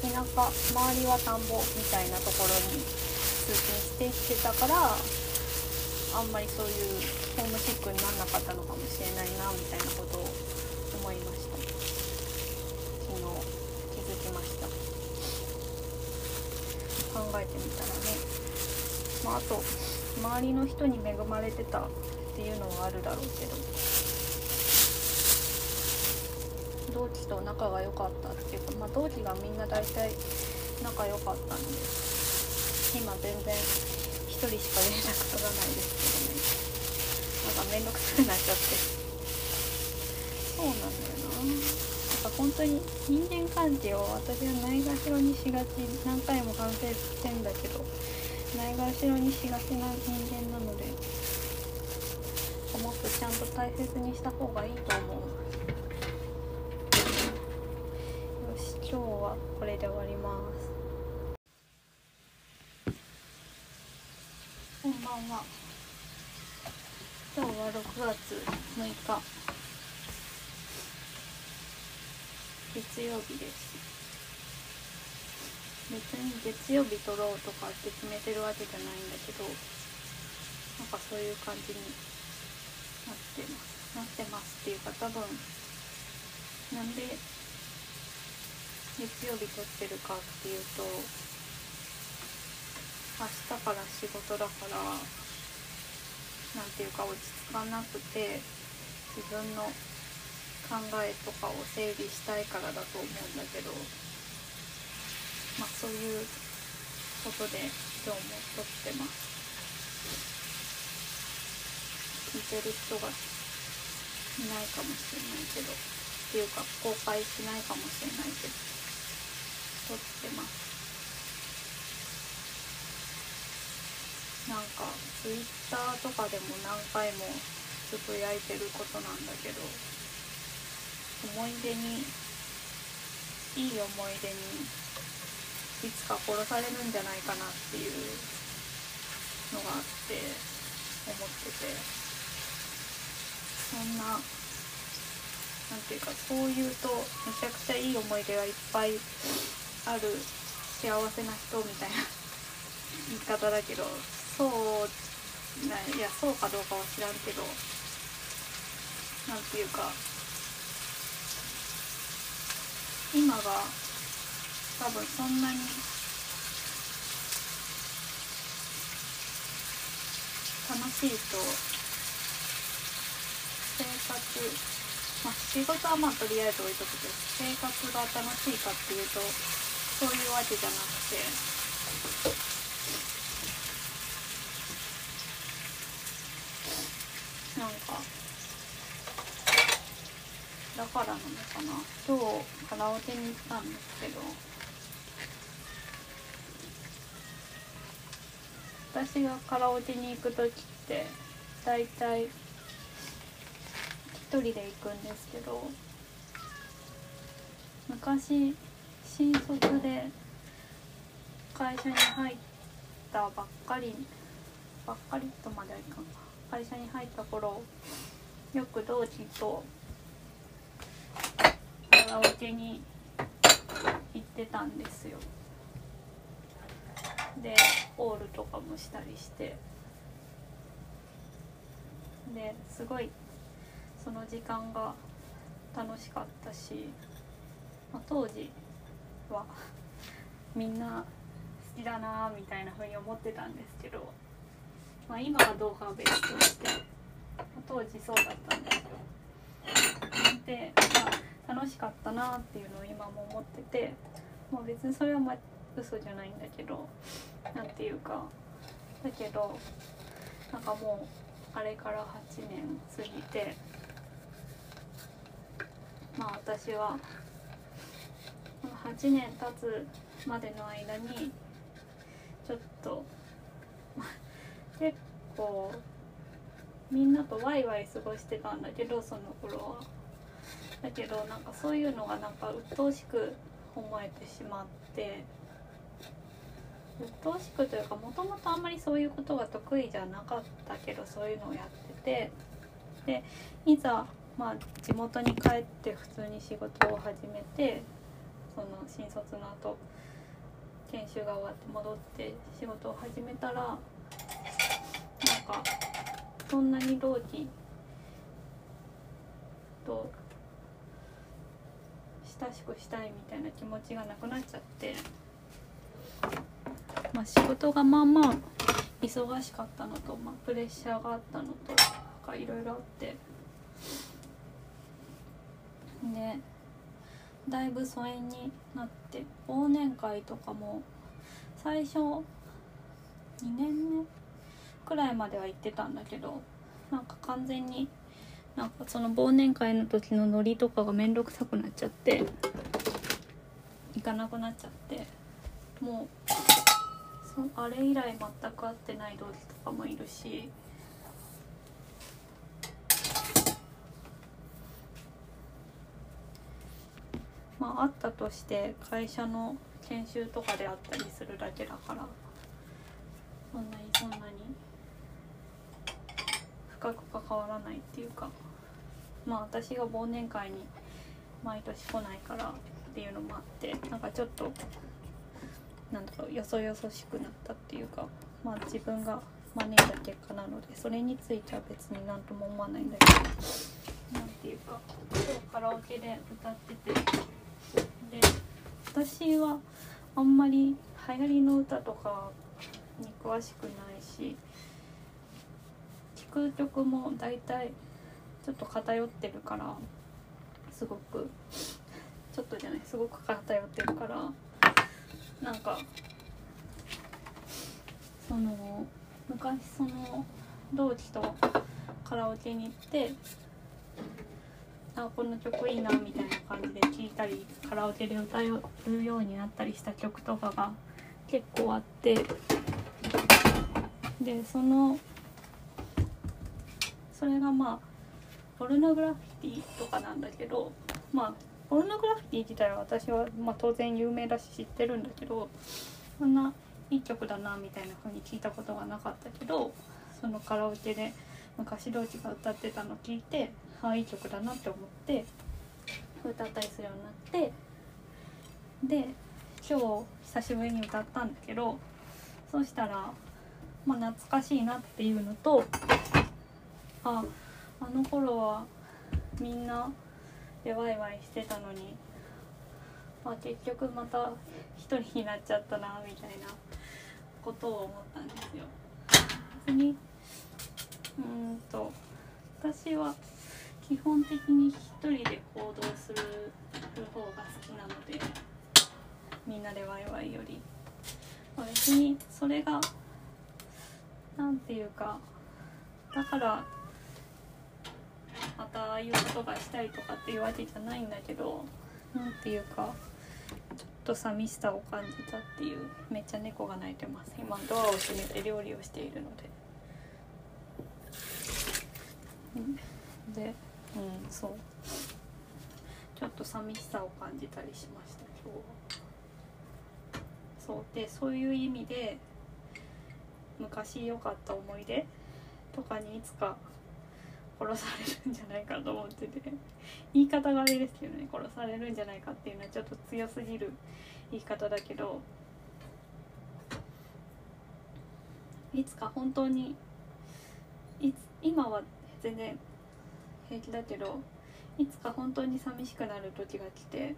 田舎周りは田んぼみたいなところに通勤してきてたからあんまりそういうホームシックになんなかったのかもしれないなみたいなことを思いました。昨日気づきました。考えてみたらね。まああと周りの人に恵まれてたっていうのはあるだろうけど。同期と仲が良かったっていうか、まあ、同期がみんな大体仲良かったんで今全然1人しか連絡取らないですけどね。なんか面倒くさくなっちゃって。そうなんだよな。なんか本当に人間関係を私はないがしろにしがち何回も反省してんだけどないがしろにしがちな人間なのでもっとちゃんと大切にした方がいいと思う。今日はこれで終わります。こんばんは。今日は6月6日。月曜日です。別に月曜日撮ろうとかって決めてるわけじゃないんだけどなんかそういう感じになってます。なってますっていうか多分なんで月曜日撮ってるかっていうと明日から仕事だから何ていうか落ち着かなくて自分の考えとかを整理したいからだと思うんだけどまあそういうことで今日も撮ってます。聞いてる人がいないかもしれないけどっていうか公開しないかもしれないけど。撮ってます。なんかツイッターとかでも何回もつぶやいてることなんだけど思い出にいい思い出にいつか殺されるんじゃないかなっていうのがあって思ってて。そんななんていうかそう言うとめちゃくちゃいい思い出がいっぱいある幸せな人みたいな <laughs> 言い方だけどそうないやそうかどうかは知らんけどなんていうか今が多分そんなに楽しいと生活まあ仕事はまあとりあえず置いとくけど生活が楽しいかっていうとそういうわけじゃなくて。なんか。だからなのかな。今日カラオケに行ったんですけど。私がカラオケに行く時って大体一人で行くんですけど。昔新卒で会社に入ったばっかりばっかりとまではいかん。か会社に入った頃よく同期とカラオケに行ってたんですよ。でホールとかもしたりして。ですごいその時間が楽しかったし、まあ、当時はみんな好きだなみたいな風に思ってたんですけど、まあ、今は動画ベースとして、当時そうだったんですよ。で、まあ、楽しかったなっていうのを今も思ってて、まあ、別にそれはま嘘じゃないんだけど何ていうかだけどなんかもうあれから8年過ぎてまあ私は8年経つまでの間にちょっと <laughs> 結構みんなとワイワイ過ごしてたんだけどその頃は。だけどなんかそういうのがなんか鬱陶しく思えてしまって鬱陶しくというかもともとあんまりそういうことが得意じゃなかったけどそういうのをやっててでいざ、まあ、地元に帰って普通に仕事を始めてその新卒の後研修が終わって戻って仕事を始めたらなんかそんなに同期と親しくしたいみたいな気持ちがなくなっちゃって。まあ、仕事がまあまあ忙しかったのと、まあ、プレッシャーがあったのとかいろいろあってでだいぶ疎遠になって忘年会とかも最初2年目くらいまでは行ってたんだけどなんか完全になんかその忘年会の時のノリとかが面倒くさくなっちゃって行かなくなっちゃってもうそあれ以来全く会ってない同期とかもいるしまああったとして会社の研修とかであったりするだけだからそんなにそんなに深く関わらないっていうかまあ私が忘年会に毎年来ないからっていうのもあってなんかちょっとなんだろうよそよそしくなったっていうかまあ自分が招いた結果なのでそれについては別に何とも思わないんだけど何ていうか今日カラオケで歌っててで私はあんまり流行りの歌とかに詳しくないし聴く曲も大体ちょっと偏ってるからすごくちょっとじゃないすごく偏ってるからなんかその昔その同期とカラオケに行ってあこの曲いいなみたいな感じで聴いたりカラオケで歌えるようになったりした曲とかが結構あって。でそのそれがまあポルノグラフィティとかなんだけどまあポルノグラフィティ自体は私は、まあ、当然有名だし知ってるんだけどそんないい曲だなみたいな風に聞いたことがなかったけどそのカラオケで昔同期が歌ってたの聞いてああいい曲だなって思って歌ったりするようになってで今日久しぶりに歌ったんだけどそうしたら、まあ、懐かしいなっていうのとああの頃はみんなでワイワイしてたのに、まあ、結局また一人になっちゃったなみたいなことを思ったんですよ。別にうんと私は基本的に一人で行動する方が好きなのでみんなでワイワイより、まあ、別にそれが何て言うかだからまたああいうことがしたいとかっていうわけじゃないんだけど何ていうかちょっと寂しさを感じたっていうめっちゃ猫が鳴いてます今ドアを閉めて料理をしているので。でうんそうちょっと寂しさを感じたりしました今日は。そうでそういう意味で昔良かった思い出とかにいつか殺されるんじゃないかと思ってて言い方があれですけどね殺されるんじゃないかっていうのはちょっと強すぎる言い方だけどいつか本当にいつ今は全然平気だけどいつか本当に寂しくなる時が来て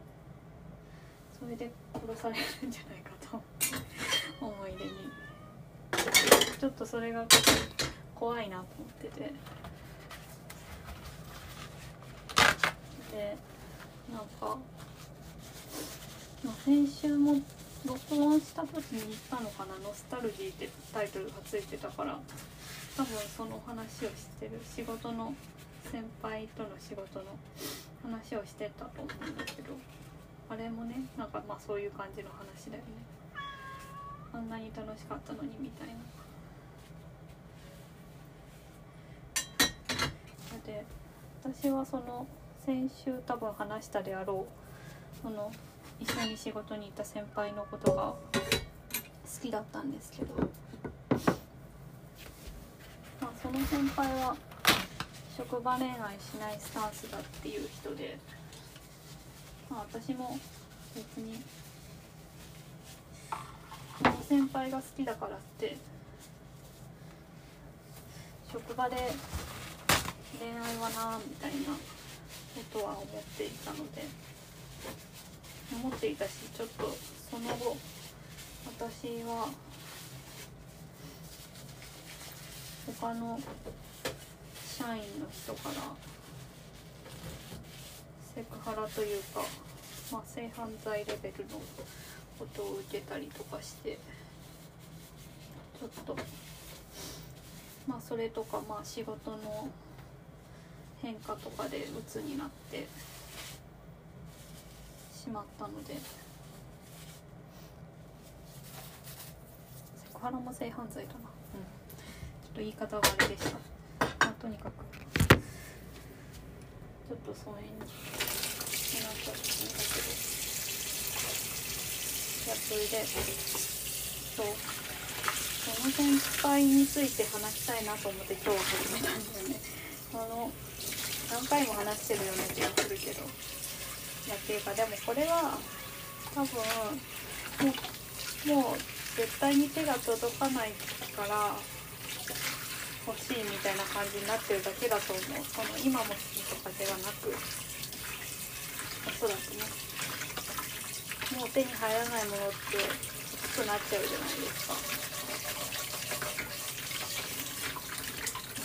それで殺されるんじゃないかと <laughs> 思い出に。ちょっとそれが怖いなと思ってて。でなんか、先週も録音した時に言ったのかな「ノスタルジー」ってタイトルがついてたから。多分その話をしてる仕事の先輩との仕事の話をしてたと思うんだけどあれもねなんかまあそういう感じの話だよね。あんなに楽しかったのにみたいな。で私はその先週多分話したであろうその一緒に仕事に行った先輩のことが好きだったんですけど、その先輩は職場恋愛しないスタンスだっていう人で、まあ、私も別にその先輩が好きだからって職場で恋愛はなみたいなことは思っていたので思っていたしちょっとその後私は他の社員の人からセクハラというか、まあ、性犯罪レベルのことを受けたりとかしてちょっとまあそれとかまあ仕事の変化とかで鬱になってしまったのでセクハラも性犯罪だな、っと言い方があれでした、まあ、とにかく。ちょっと疎遠に。なっちゃったんだけどいやそれでそう。その先輩について話したいなと思って今日は始めたんだよね。あの何回も話してるような気がするけど。いやっていうか。でもこれは多分もうもう絶対に手が届かないから欲しいみたいな感じになってるだけだと思うその今も好きとかではなくおそらくねもう手に入らないものって欲しくなっちゃうじゃないですか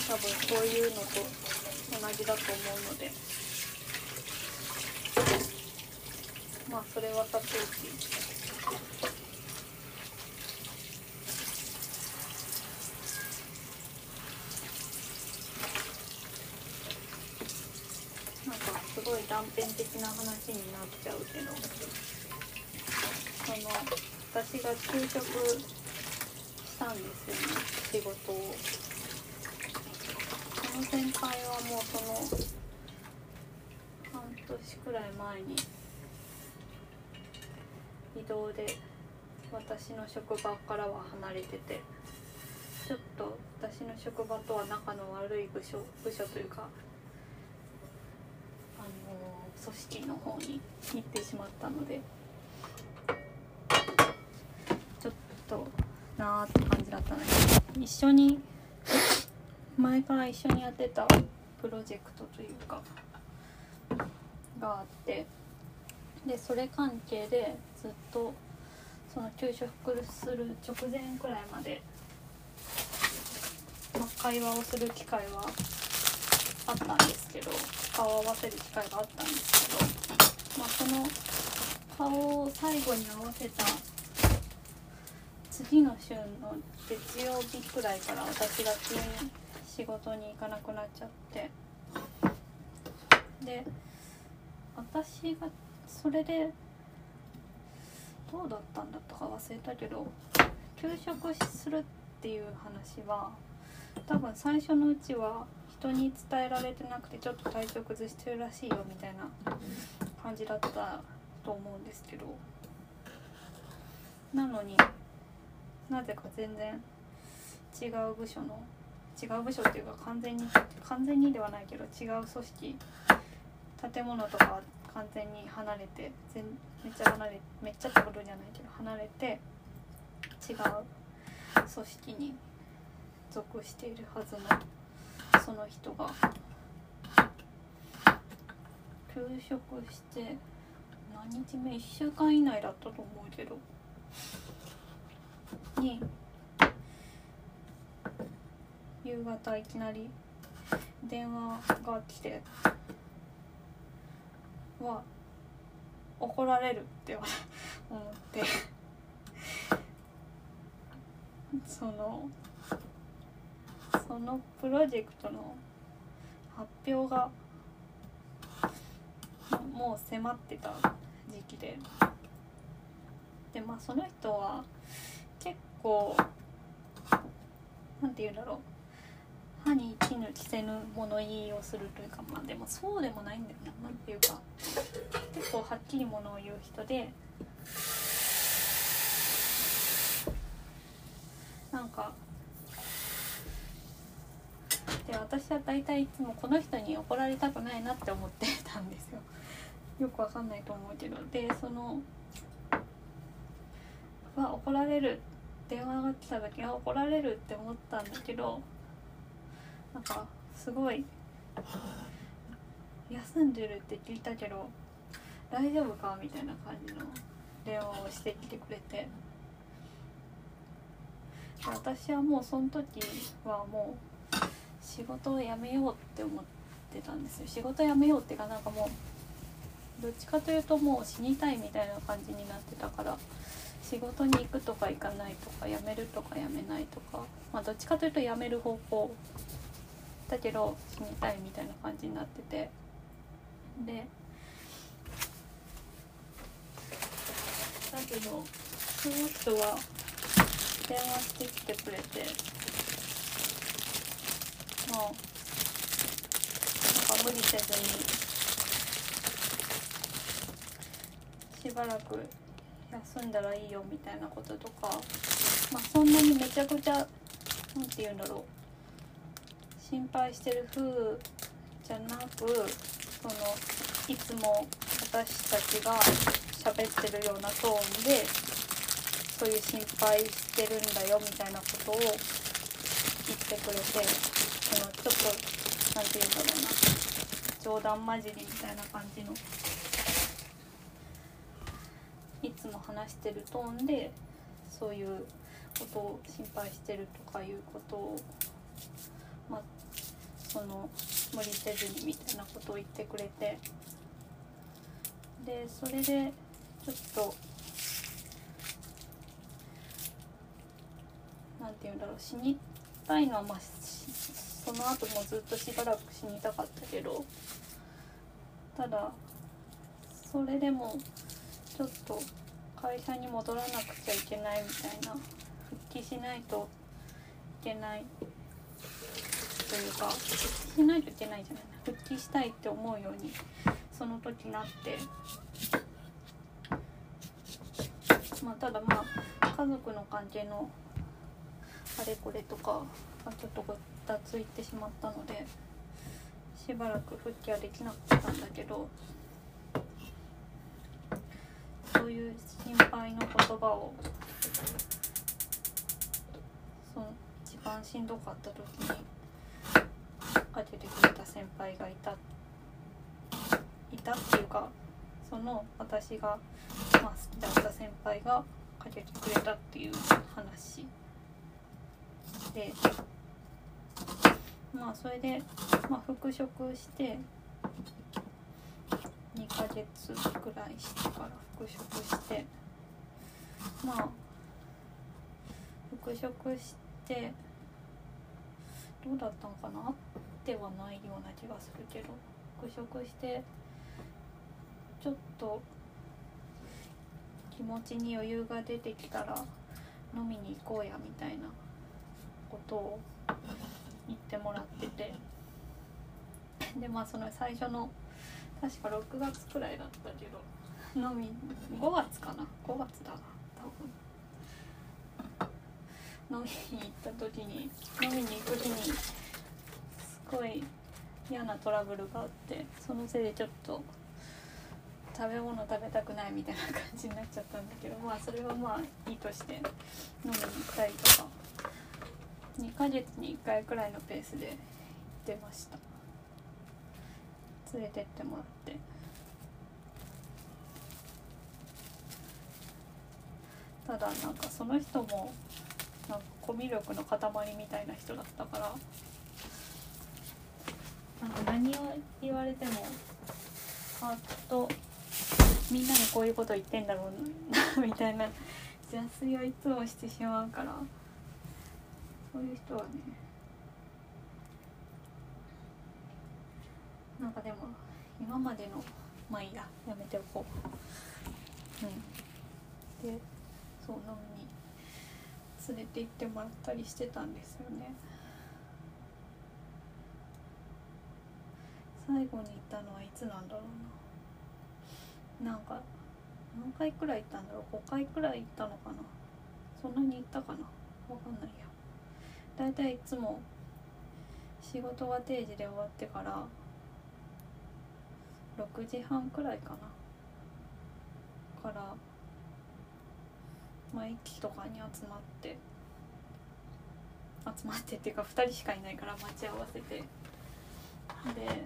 多分そういうのと同じだと思うのでまあそれはさておきなんかすごい断片的な話になっちゃうけどその私が休職したんですよね仕事を。その先輩はもうその半年くらい前に移動で私の職場からは離れててちょっと私の職場とは仲の悪い部署部署というかの組織の方に行ってしまったのでちょっとなーって感じだったんだけど一緒に前から一緒にやってたプロジェクトというかがあってでそれ関係でずっとその休職する直前くらいまで、まあ、会話をする機会はあったんですけど顔を合わせる機会があったんですけど、まあ、その顔を最後に合わせた次の週の月曜日くらいから私が急に仕事に行かなくなっちゃって。で私がそれでどうだったんだったか忘れたけど休職するっていう話は多分最初のうちは人に伝えられてなくてちょっと体調崩してるらしいよみたいな感じだったと思うんですけど。なのになぜか全然違う部署の違う部署っていうか完全に完全にではないけど違う組織建物とかは完全に離れて全めっちゃ離れめっちゃってことじゃないけど離れて違う組織に属しているはずのその人が。休職して何日目？1週間以内だったと思うけど。に夕方いきなり電話が来ては怒られるって思って。そのそのプロジェクトの発表がもう迫ってた時期で。でまあその人は結構なんて言うんだろう。歯に衣着せぬ物言いをするというかまあでもそうでもないんだよな。何ていうか。結構はっきりものを言う人で。なんかで私は大体いつもこの人に怒られたくないなって思ってたんですよ。<laughs> よくわかんないと思うけど。でそのは怒られる。電話が来た時は怒られるって思ったんだけどなんかすごい休んでるって聞いたけど大丈夫かみたいな感じの電話をしてきてくれて。私はもうその時はもう仕事を辞めようって思ってたんですよ。仕事辞めようっていうかなんかもうどっちかというともう死にたいみたいな感じになってたから仕事に行くとか行かないとか辞めるとか辞めないとかまあどっちかというと辞める方向だけど死にたいみたいな感じになってて。でだけどその人は電話してきてくれてまあなんか無理せずに。しばらく休んだらいいよみたいなこととかまあそんなにめちゃくちゃなんて言うんだろう。心配してる風じゃなくそのいつも私たちが喋ってるようなトーンでそういう心配してるんだよみたいなことを言ってくれてそのちょっと何て言うんだろうな冗談交じりみたいな感じのいつも話してるトーンでそういうことを心配してるとかいうことをまあその無理せずにみたいなことを言ってくれてでそれでちょっと何て言うんだろう死にたいのはまあその後もずっとしばらく死にたかったけどただそれでもちょっと会社に戻らなくちゃいけないみたいな復帰しないといけないというか復帰しないといけないじゃない復帰したいって思うようにその時なって。まあただまあ家族の関係のあれこれとかがちょっとごたついてしまったのでしばらく復帰はできなかったんだけどそういう心配の言葉をその一番しんどかった時にかけてくれた先輩がいたいたっていうかその私が、まあ、好きだった先輩がかけてくれたっていう話。でまあそれで、まあ、復職して2ヶ月ぐらいしてから復職してまあ復職してどうだったのかなあってはないような気がするけど復職してちょっと気持ちに余裕が出てきたら飲みに行こうやみたいなことを言ってもらってて。でまあその最初の確か6月くらいだったけど飲み5月かな？5月だな多分。飲みに行った時に飲みに行く時にすごい嫌なトラブルがあってそのせいでちょっと食べ物食べたくないみたいな感じになっちゃったんだけどまあそれはまあいいとして飲みに行ったりとか2ヶ月に1回くらいのペースで行ってました。連れてってもらって。ただなんかその人もなんかコミュ力の塊みたいな人だったから。なんか何を言われてもパッとみんなにこういうこと言ってんだろうな <laughs> みたいな邪推はいつもしてしまうから。そういう人はね。なんかでも今までのまあいいややめておこう。うん。でそう飲みに連れて行ってもらったりしてたんですよね。最後に行ったのはいつなんだろうな。なんか何回くらい行ったんだろう。5回くらい行ったのかな。そんなに行ったかな。わかんないや。だいたいいつも仕事が定時で終わってから6時半くらいかなからまあ駅とかに集まって集まってっていうか2人しかいないから待ち合わせて。で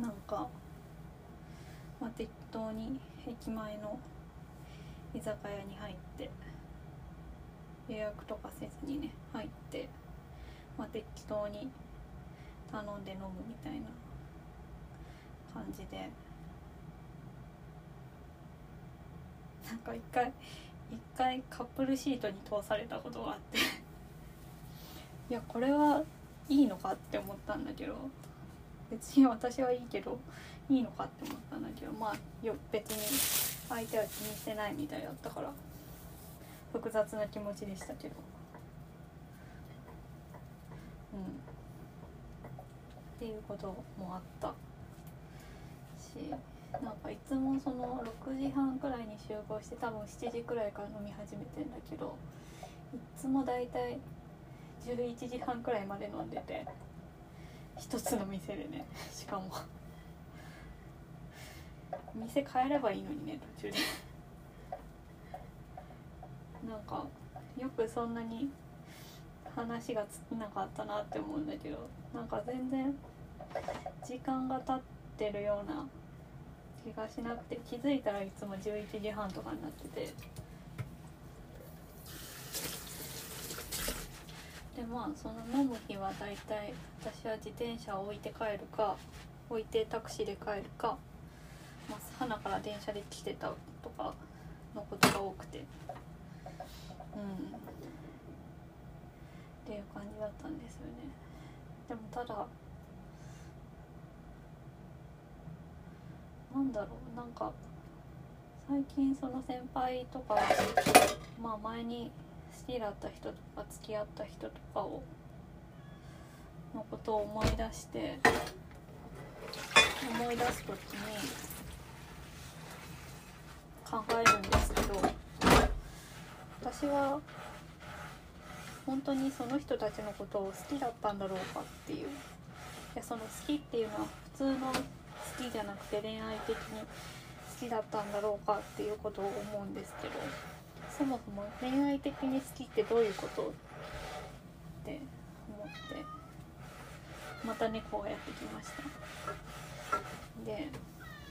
なんか、まあ、適当に駅前の居酒屋に入って予約とかせずにね入って、まあ、適当に頼んで飲むみたいな感じで。なんか一回一回カップルシートに通されたことがあって。いやこれはいいのかって思ったんだけど。別に私はいいけどいいのかって思ったんだけど。まあよ別に相手は気にしてないみたいだったから。複雑な気持ちでしたけど。うん。っていうこともあった。しなんかいつもその6時半くらいに集合して多分7時くらいから飲み始めてんだけどいつも大体11時半くらいまで飲んでて一つの店でねしかも。店変えればいいのにね途中で。なんかよくそんなに話が尽きなかったなって思うんだけどなんか全然時間が経ってるような気がしなくて気づいたらいつも11時半とかになってて。でまあその飲む日は大体私は自転車を置いて帰るか置いてタクシーで帰るか、まあ、花から電車で来てたとかのことが多くて。うん。っていう感じだったんですよね。でもただなんだろうなんか最近その先輩とかまあ前に好きだった人とか付き合った人とかをのことを思い出して思い出す時に考えるんですけど私は本当にその人たちのことを好きだったんだろうかっていう。いやその好きっていうのは普通の好きじゃなくて恋愛的に好きだったんだろうかっていうことを思うんですけどそもそも恋愛的に好きってどういうことって思ってまた猫がやってきました。で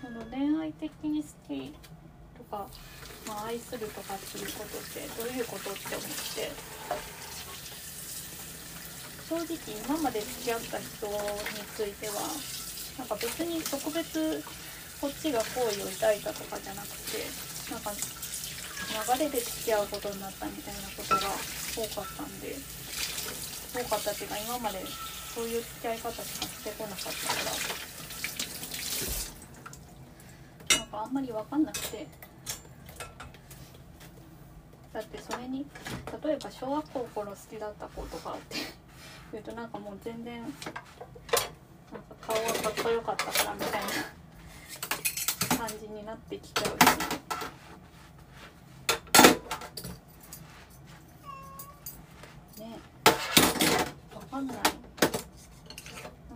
その恋愛的に好きとか、まあ、愛するとかっていうことってどういうことって思って。正直今まで付き合った人についてはなんか別に特別こっちが好意を抱いたとかじゃなくてなんか流れで付き合うことになったみたいなことが多かったんで多かったっていうか今までそういう付き合い方しかしてこなかったからなんかあんまり分かんなくて。だってそれに例えば小学校頃好きだった子とかって言うとなんかもう全然なんか顔がかっこよかったからみたいな感じになってきちゃうし。ねわかんないなん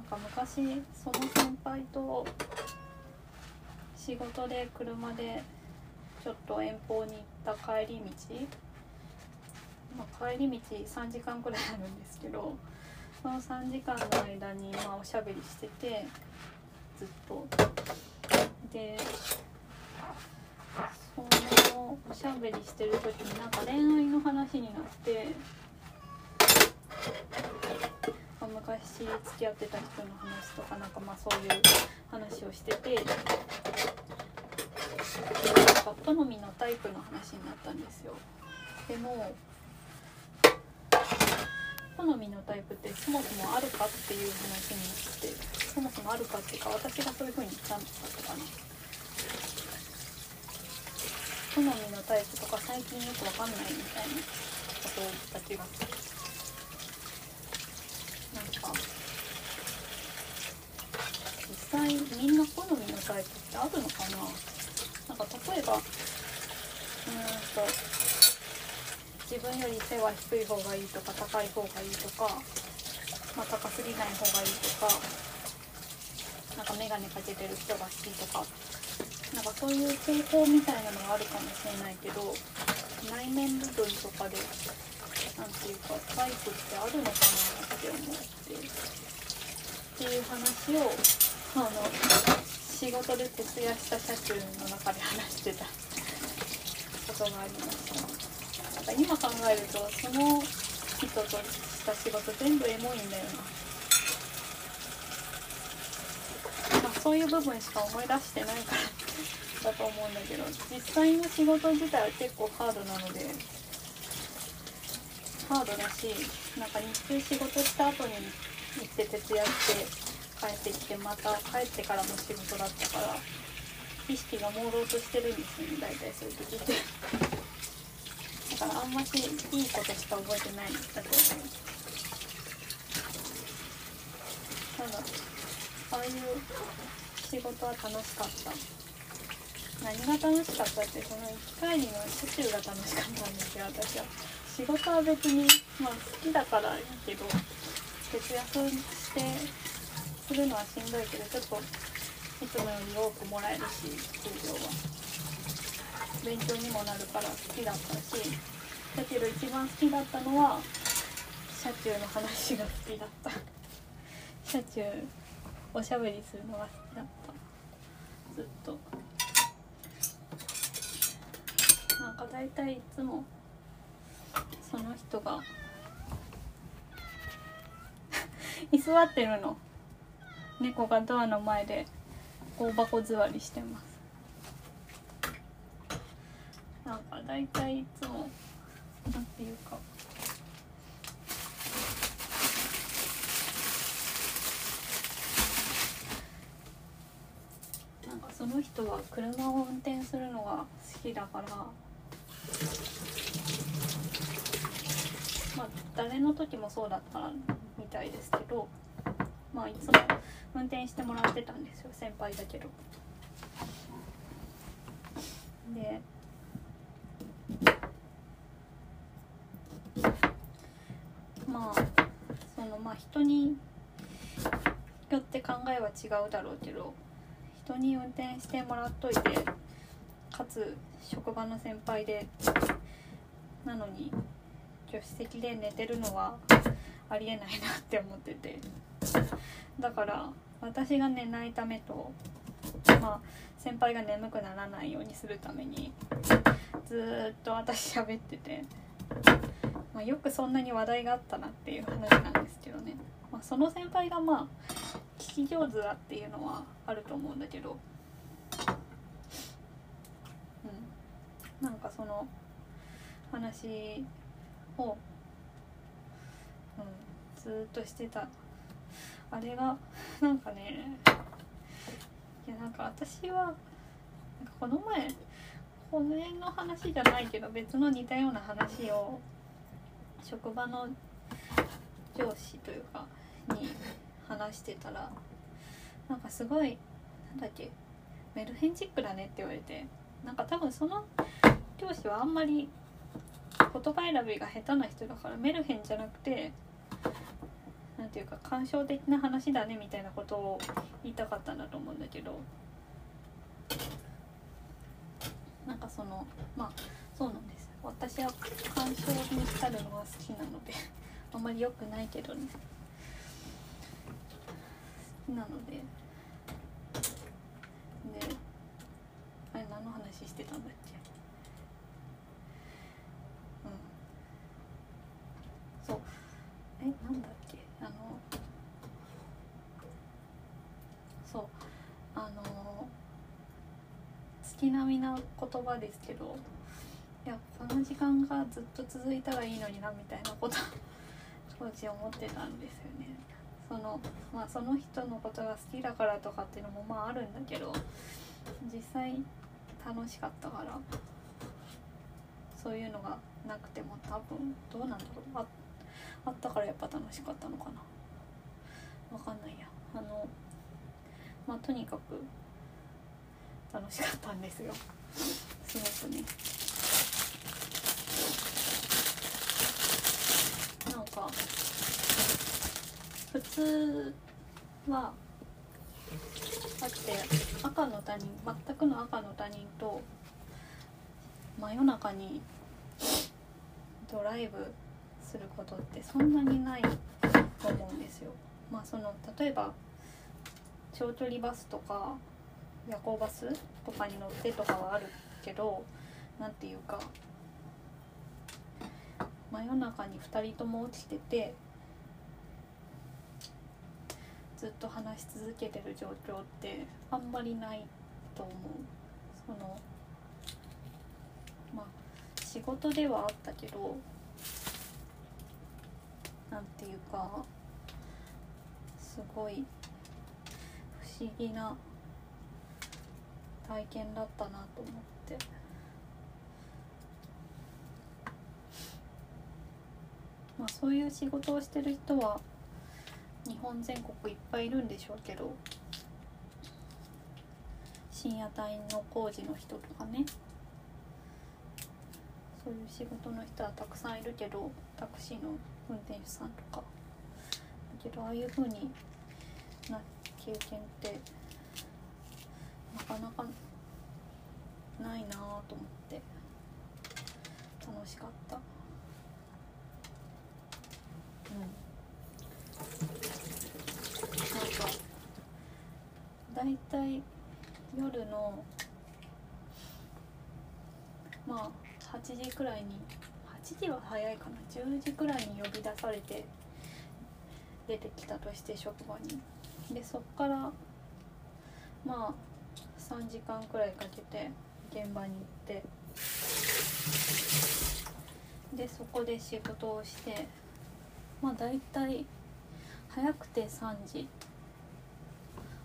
か昔その先輩と仕事で車でちょっと遠方に行った帰り道、まあ、帰り道3時間くらいあるんですけどその3時間の間にまあおしゃべりしててずっと。でそのおしゃべりしてる時になんか恋愛の話になって昔付き合ってた人の話とかなんかまあそういう話をしてて。か好みのタイプの話になったんですよ。でも好みのタイプってそもそもあるかっていう話になってそもそもあるかっていうか私がそういう風に言ったんだったかな好みのタイプとか最近よくわかんないみたいなことだ気が。するなんか実際みんな好みのタイプってあるのかな？なんか例えばうんと自分より背は低い方がいいとか高い方がいいとか、まあ、高すぎない方がいいとかなんか眼鏡かけてる人が好きとかなんかそういう傾向みたいなのがあるかもしれないけど内面部分とかで何ていうかタイプってあるのかなって思ってっていう話をあの仕事で徹夜した車中の中で話してたことがありました。か今考えるとその人とした仕事全部エモいんだよな、まあ、そういう部分しか思い出してないからだと思うんだけど実際の仕事自体は結構ハードなのでハードだしなんか日中仕事した後に行って徹夜して帰ってきてまた帰ってからの仕事だったから意識が朦朧としてるんですよね大体そういう時って。だからあんましいいことしか覚えてないんだと思うただああいう仕事は楽しかった何が楽しかったってその行き帰りの車中が楽しかったんですよ私は仕事は別にまあ好きだからいいけど節約してするのはしんどいけどちょっといつもより多くもらえるし給料は。勉強にもなるから好きだったしだけど一番好きだったのは車中の話が好きだった。<laughs> 車中おしゃべりするのが好きだったずっと。なんか大体いつもその人が <laughs> 居座ってるの。猫がドアの前で大箱座りしてます。なんか大体いつもなんていうか。なんかその人は車を運転するのが好きだからまあ誰の時もそうだったみたいですけどまあいつも運転してもらってたんですよ先輩だけど。でまあそのまあ人によって考えは違うだろうけど人に運転してもらっといてかつ職場の先輩でなのに助手席で寝てるのはありえないなって思っててだから私が寝ないためとまあ先輩が眠くならないようにするためにずっと私喋ってて。まあ、よくそんなに話題があったなっていう話なんですけどね、まあ、その先輩がまあ聞き上手だっていうのはあると思うんだけど、うん、なんかその話を、うん、ずっとしてたあれが <laughs> なんかねいやなんか私はなんかこの前この辺の話じゃないけど別の似たような話を職場の上司というかに話してたらなんかすごいなんだっけメルヘンチックだねって言われてなんか多分その上司はあんまり言葉選びが下手な人だからメルヘンじゃなくて何ていうか感傷的な話だねみたいなことを言いたかったんだと思うんだけど。なんかそのまあそうなんです。私は鑑賞に浸るのが好きなので <laughs> あんまり良くないけどね。好きなので。であれ何の話してたんだっけうんそうえなんだっけあのそうあの月並みな言葉ですけどいやこの時間がずっと続いたらいいのになみたいなこと <laughs> 当時思ってたんですよね。そのまあその人のことが好きだからとかっていうのもまああるんだけど実際楽しかったからそういうのがなくても多分どうなんだろう。あったからやっぱ楽しかったのかな。わかんないや。あのまあとにかく楽しかったんですよすごくねなんか普通はだって赤の他人全くの赤の他人と真夜中にドライブすることってそんなにないと思うんですよ。まあその例えば長距離バスとか夜行バスとかに乗ってとかはあるけど何て言うか真夜中に2人とも起きててずっと話し続けてる状況ってあんまりないと思う。そのまあ仕事ではあったけどなんていうかすごい不思議な体験だったなと思って。まあそういう仕事をしてる人は日本全国いっぱいいるんでしょうけど深夜帯の工事の人とかね。そういう仕事の人はたくさんいるけどタクシーの運転手さんとか。だけどああいう風にな経験ってなかなかないなぁと思って楽しかった。うん。なんかだいたい夜のまあ8時くらいに8時は早いかな10時くらいに呼び出されて出てきたとして職場に。でそっからまあ3時間くらいかけて現場に行って。でそこで仕事をして。まあ大体早くて3時。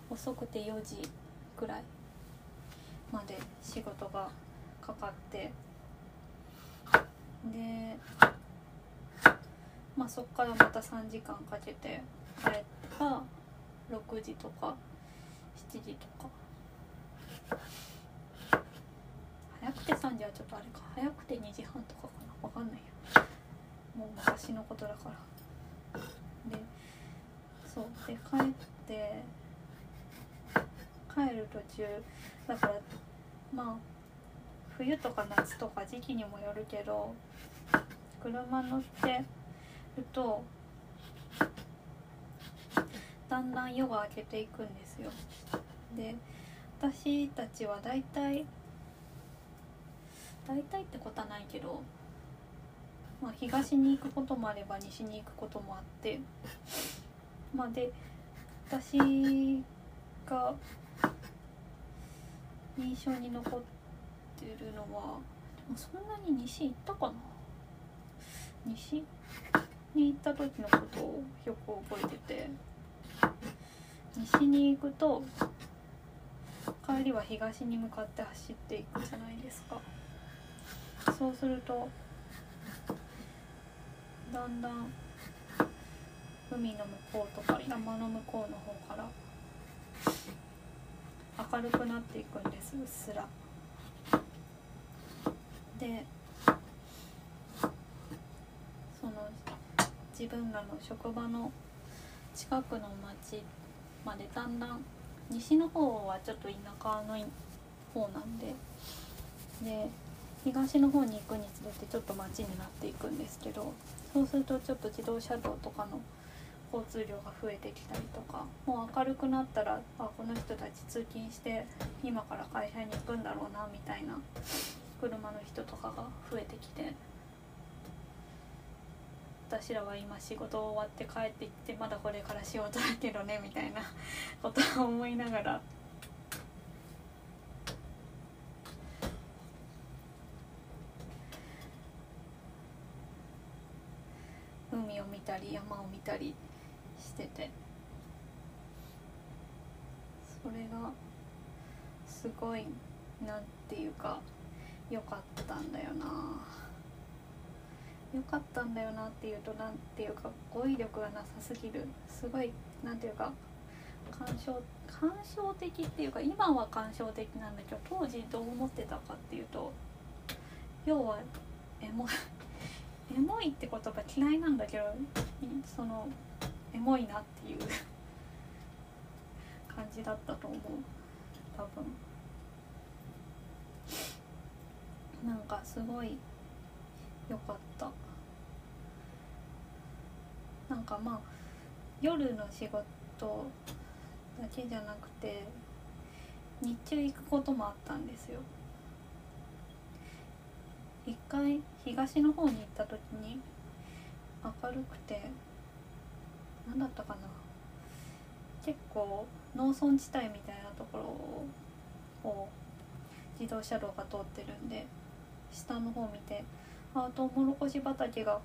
遅くて4時くらいまで仕事がかかって。でまあそっからまた3時間かけて帰ったら6時とか7時とか早くて3時はちょっとあれか。早くて2時半とかかな。分かんないよ。もう昔のことだから。でそう。で帰って帰る途中だからまあ冬とか夏とか時期にもよるけど車乗ってるとだんだん夜が明けていくんですよ。で私たちは大体大体ってことはないけど、まあ、東に行くこともあれば西に行くこともあってまあで私が印象に残ってるのはそんなに西行ったかな？西に行った時のことをよく覚えてて西に行くと帰りは東に向かって走っていくじゃないですかそうするとだんだん海の向こうとか山の向こうの方から明るくなっていくんですうっすら。でその自分らの職場の近くの町までだんだん西の方はちょっと田舎の方なんでで東の方に行くにつれてちょっと町になっていくんですけどそうするとちょっと自動車道とかの交通量が増えてきたりとかもう明るくなったらあこの人たち通勤して今から会社に行くんだろうなみたいな車の人とかが増えてきて私らは今仕事終わって帰ってきてまだこれから仕事だけどねみたいな <laughs> ことを思いながら。海を見たり山を見たりしてて。それがすごいなんていうか良かったんだよな。良かったんだよなっていうとなんていうか語彙力がなさすぎる。すごいなんていうか感傷感傷的っていうか今は感傷的なんだけど当時どう思ってたかっていうと要はエモ <laughs> エモいって言葉嫌いなんだけどそのエモいなっていう <laughs> 感じだったと思う。多分。なんかすごい良かった。なんかまあ夜の仕事だけじゃなくて日中行くこともあったんですよ。一回東の方に行った時に明るくて何だったかな。結構農村地帯みたいなところを自動車道が通ってるんで下の方見てあトウモロコシ畑が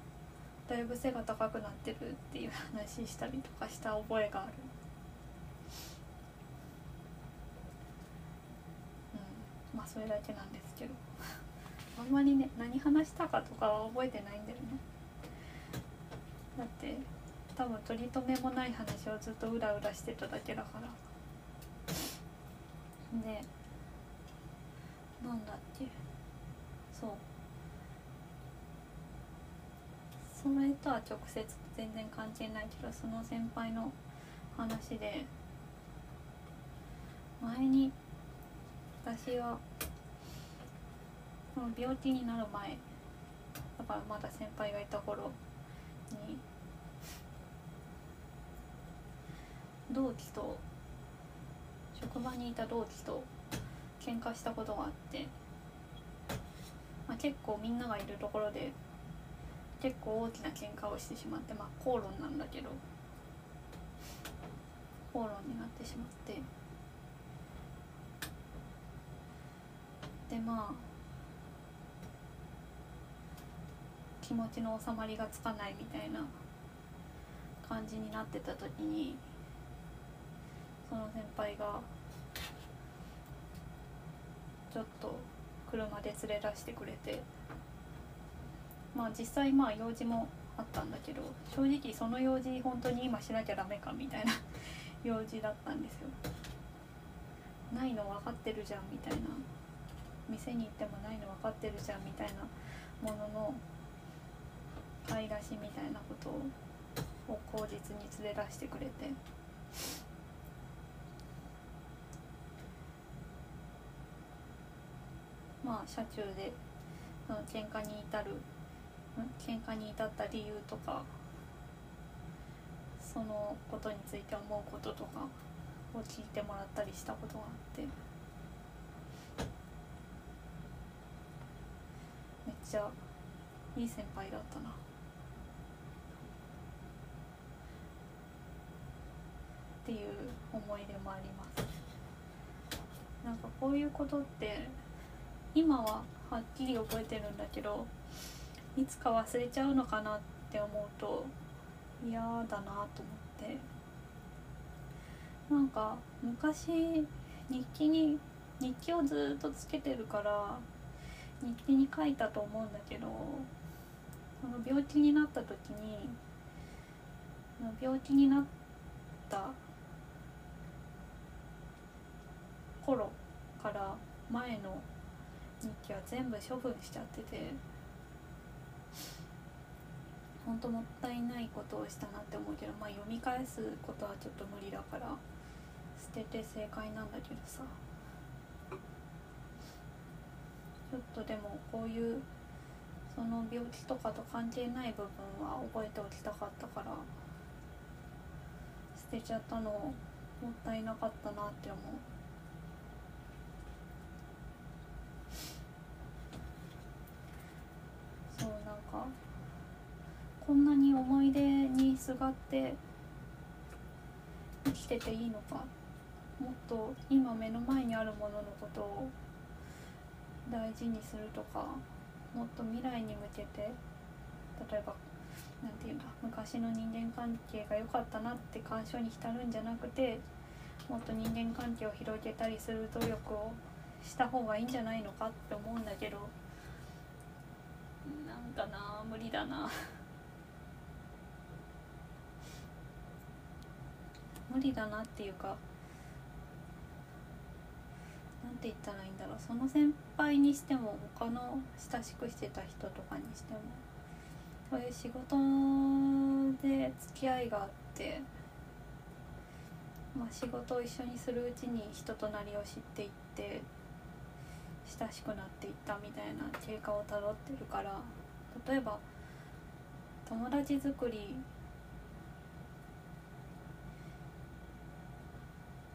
だいぶ背が高くなってるっていう話したりとかした覚えがある。うん、まあそれだけなんですけど。<laughs> あんまりね何話したかとかは覚えてないんだよね。だって多分取り留めもない話をずっとうらうらしてただけだから。でなんだっけ。そう。それとは直接全然関係ないけどその先輩の話で。前に私はその病気になる前だからまだ先輩がいた頃に同期と職場にいた同期と喧嘩したことがあって、まあ、結構みんながいるところで結構大きな喧嘩をしてしまってまあ口論なんだけど口論になってしまって。でまあ気持ちの収まりがつかないみたいな感じになってた時にその先輩がちょっと車で連れ出してくれてまあ実際まあ用事もあったんだけど正直その用事本当に今しなきゃダメかみたいな <laughs> 用事だったんですよ。ないの分かってるじゃんみたいな。店に行ってもないの分かってるじゃんみたいなものの買い出しみたいなことを口実に連れ出してくれて。まあ車中でその喧嘩に至る喧嘩に至った理由とかそのことについて思うこととかを聞いてもらったりしたことがあってめっちゃいい先輩だったな。っていう思い出もありますなんかこういうことって今ははっきり覚えてるんだけどいつか忘れちゃうのかなって思うと嫌だなと思って。なんか昔日記に日記をずっとつけてるから日記に書いたと思うんだけどその病気になった時に病気になった頃から前の日記は全部処分しちゃってて本当もったいないことをしたなって思うけどまあ読み返すことはちょっと無理だから捨てて正解なんだけどさ。ちょっとでもこういうその病気とかと関係ない部分は覚えておきたかったから捨てちゃったのもったいなかったなって思うそうなんかこんなに思い出にすがって生きてていいのかもっと今目の前にあるもののことを大事にするとかもっと未来に向けて例えば何て言うんだ昔の人間関係が良かったなって感傷に浸るんじゃなくてもっと人間関係を広げたりする努力をした方がいいんじゃないのかって思うんだけどなんかな無理だな。無理だなっていうかなんて言ったらいいんだろう。その先輩にしても他の親しくしてた人とかにしてもそういう仕事で付き合いがあってまあ、仕事を一緒にするうちに人となりを知っていって親しくなっていったみたいな経過をたどってるから例えば友達作り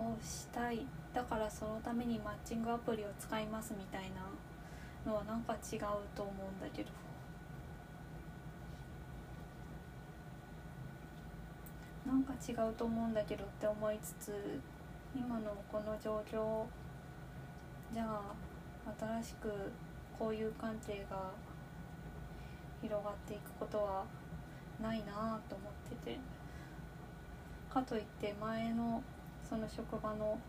をしたいだからそのためにマッチングアプリを使いますみたいなのはなんか違うと思うんだけど。なんか違うと思うんだけどって思いつつ今のこの状況じゃあ新しく交友関係が広がっていくことはないなと思っててかといって前のその職場の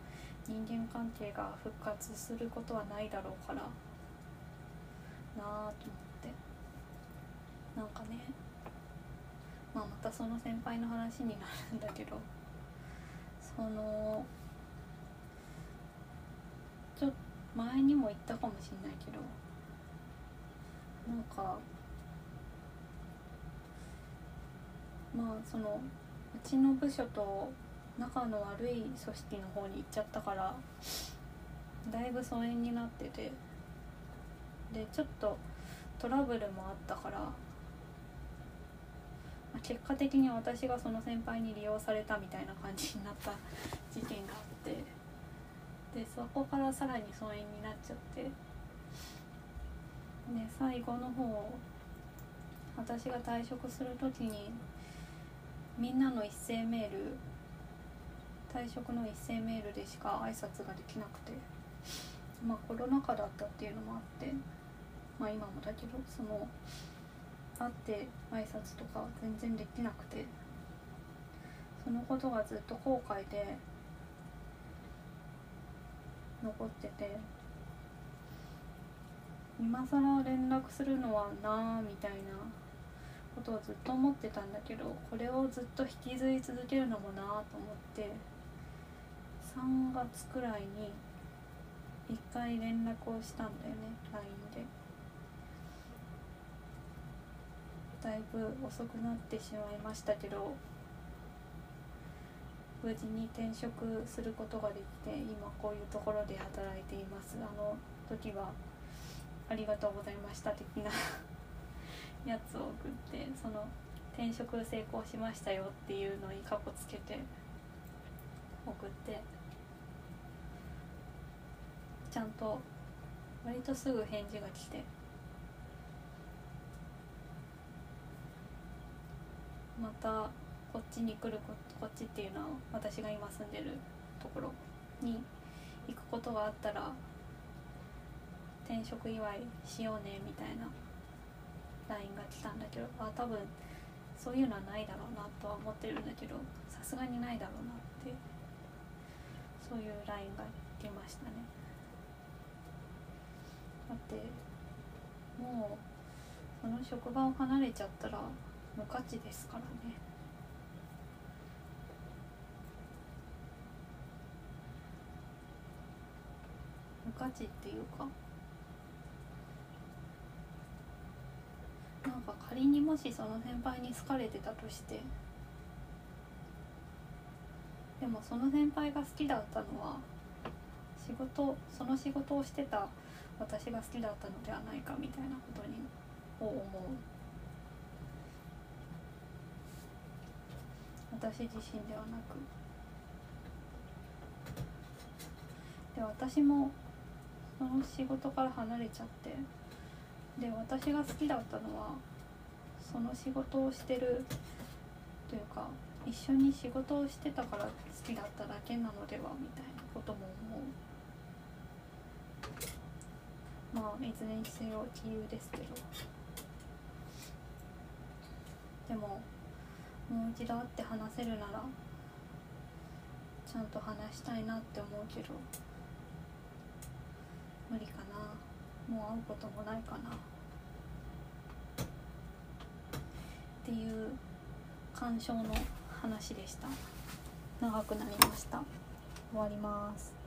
人間関係が復活することはないだろうからなあと思って。なんかねまあ、またその先輩の話になるんだけどそのちょっと前にも言ったかもしれないけどなんかまあそのうちの部署と仲の悪い組織の方に行っちゃったからだいぶ疎遠になっててでちょっとトラブルもあったから結果的に私がその先輩に利用されたみたいな感じになった事件があってでそこからさらに疎遠になっちゃってで最後の方私が退職する時にみんなの一斉メール退職の一斉メールでしか挨拶ができなくてまあコロナ禍だったっていうのもあってまあ今もだけどその会って挨拶とか全然できなくてそのことがずっと後悔で残ってて今更連絡するのはなあみたいなことをずっと思ってたんだけどこれをずっと引きずり続けるのもなあと思って3月くらいに1回連絡をしたんだよね LINE で。だいぶ遅くなってしまいましたけど無事に転職することができて今こういうところで働いていますあの時はありがとうございました的な <laughs> やつを送ってその転職成功しましたよっていうのにカコつけて送ってちゃんと割とすぐ返事が来て。またこっちに来るここっちっていうのは私が今住んでるところに行くことがあったら転職祝いしようねみたいな LINE が来たんだけどあ多分そういうのはないだろうなとは思ってるんだけどさすがにないだろうなってそういう LINE が来ましたね。ってもうその職場を離れちゃったら無価値ですからね。無価値っていうかなんか仮にもしその先輩に好かれてたとしてでもその先輩が好きだったのは仕事その仕事をしてた私が好きだったのではないかみたいなことにを思う。私自身ではなく。で私もその仕事から離れちゃって。で私が好きだったのはその仕事をしてるというか一緒に仕事をしてたから好きだっただけなのではみたいなことも思う。まあいずれにせよ自由ですけど。でももう一度会って話せるならちゃんと話したいなって思うけど無理かな。もう会うこともないかな。っていう鑑賞の話でした。長くなりました。終わります。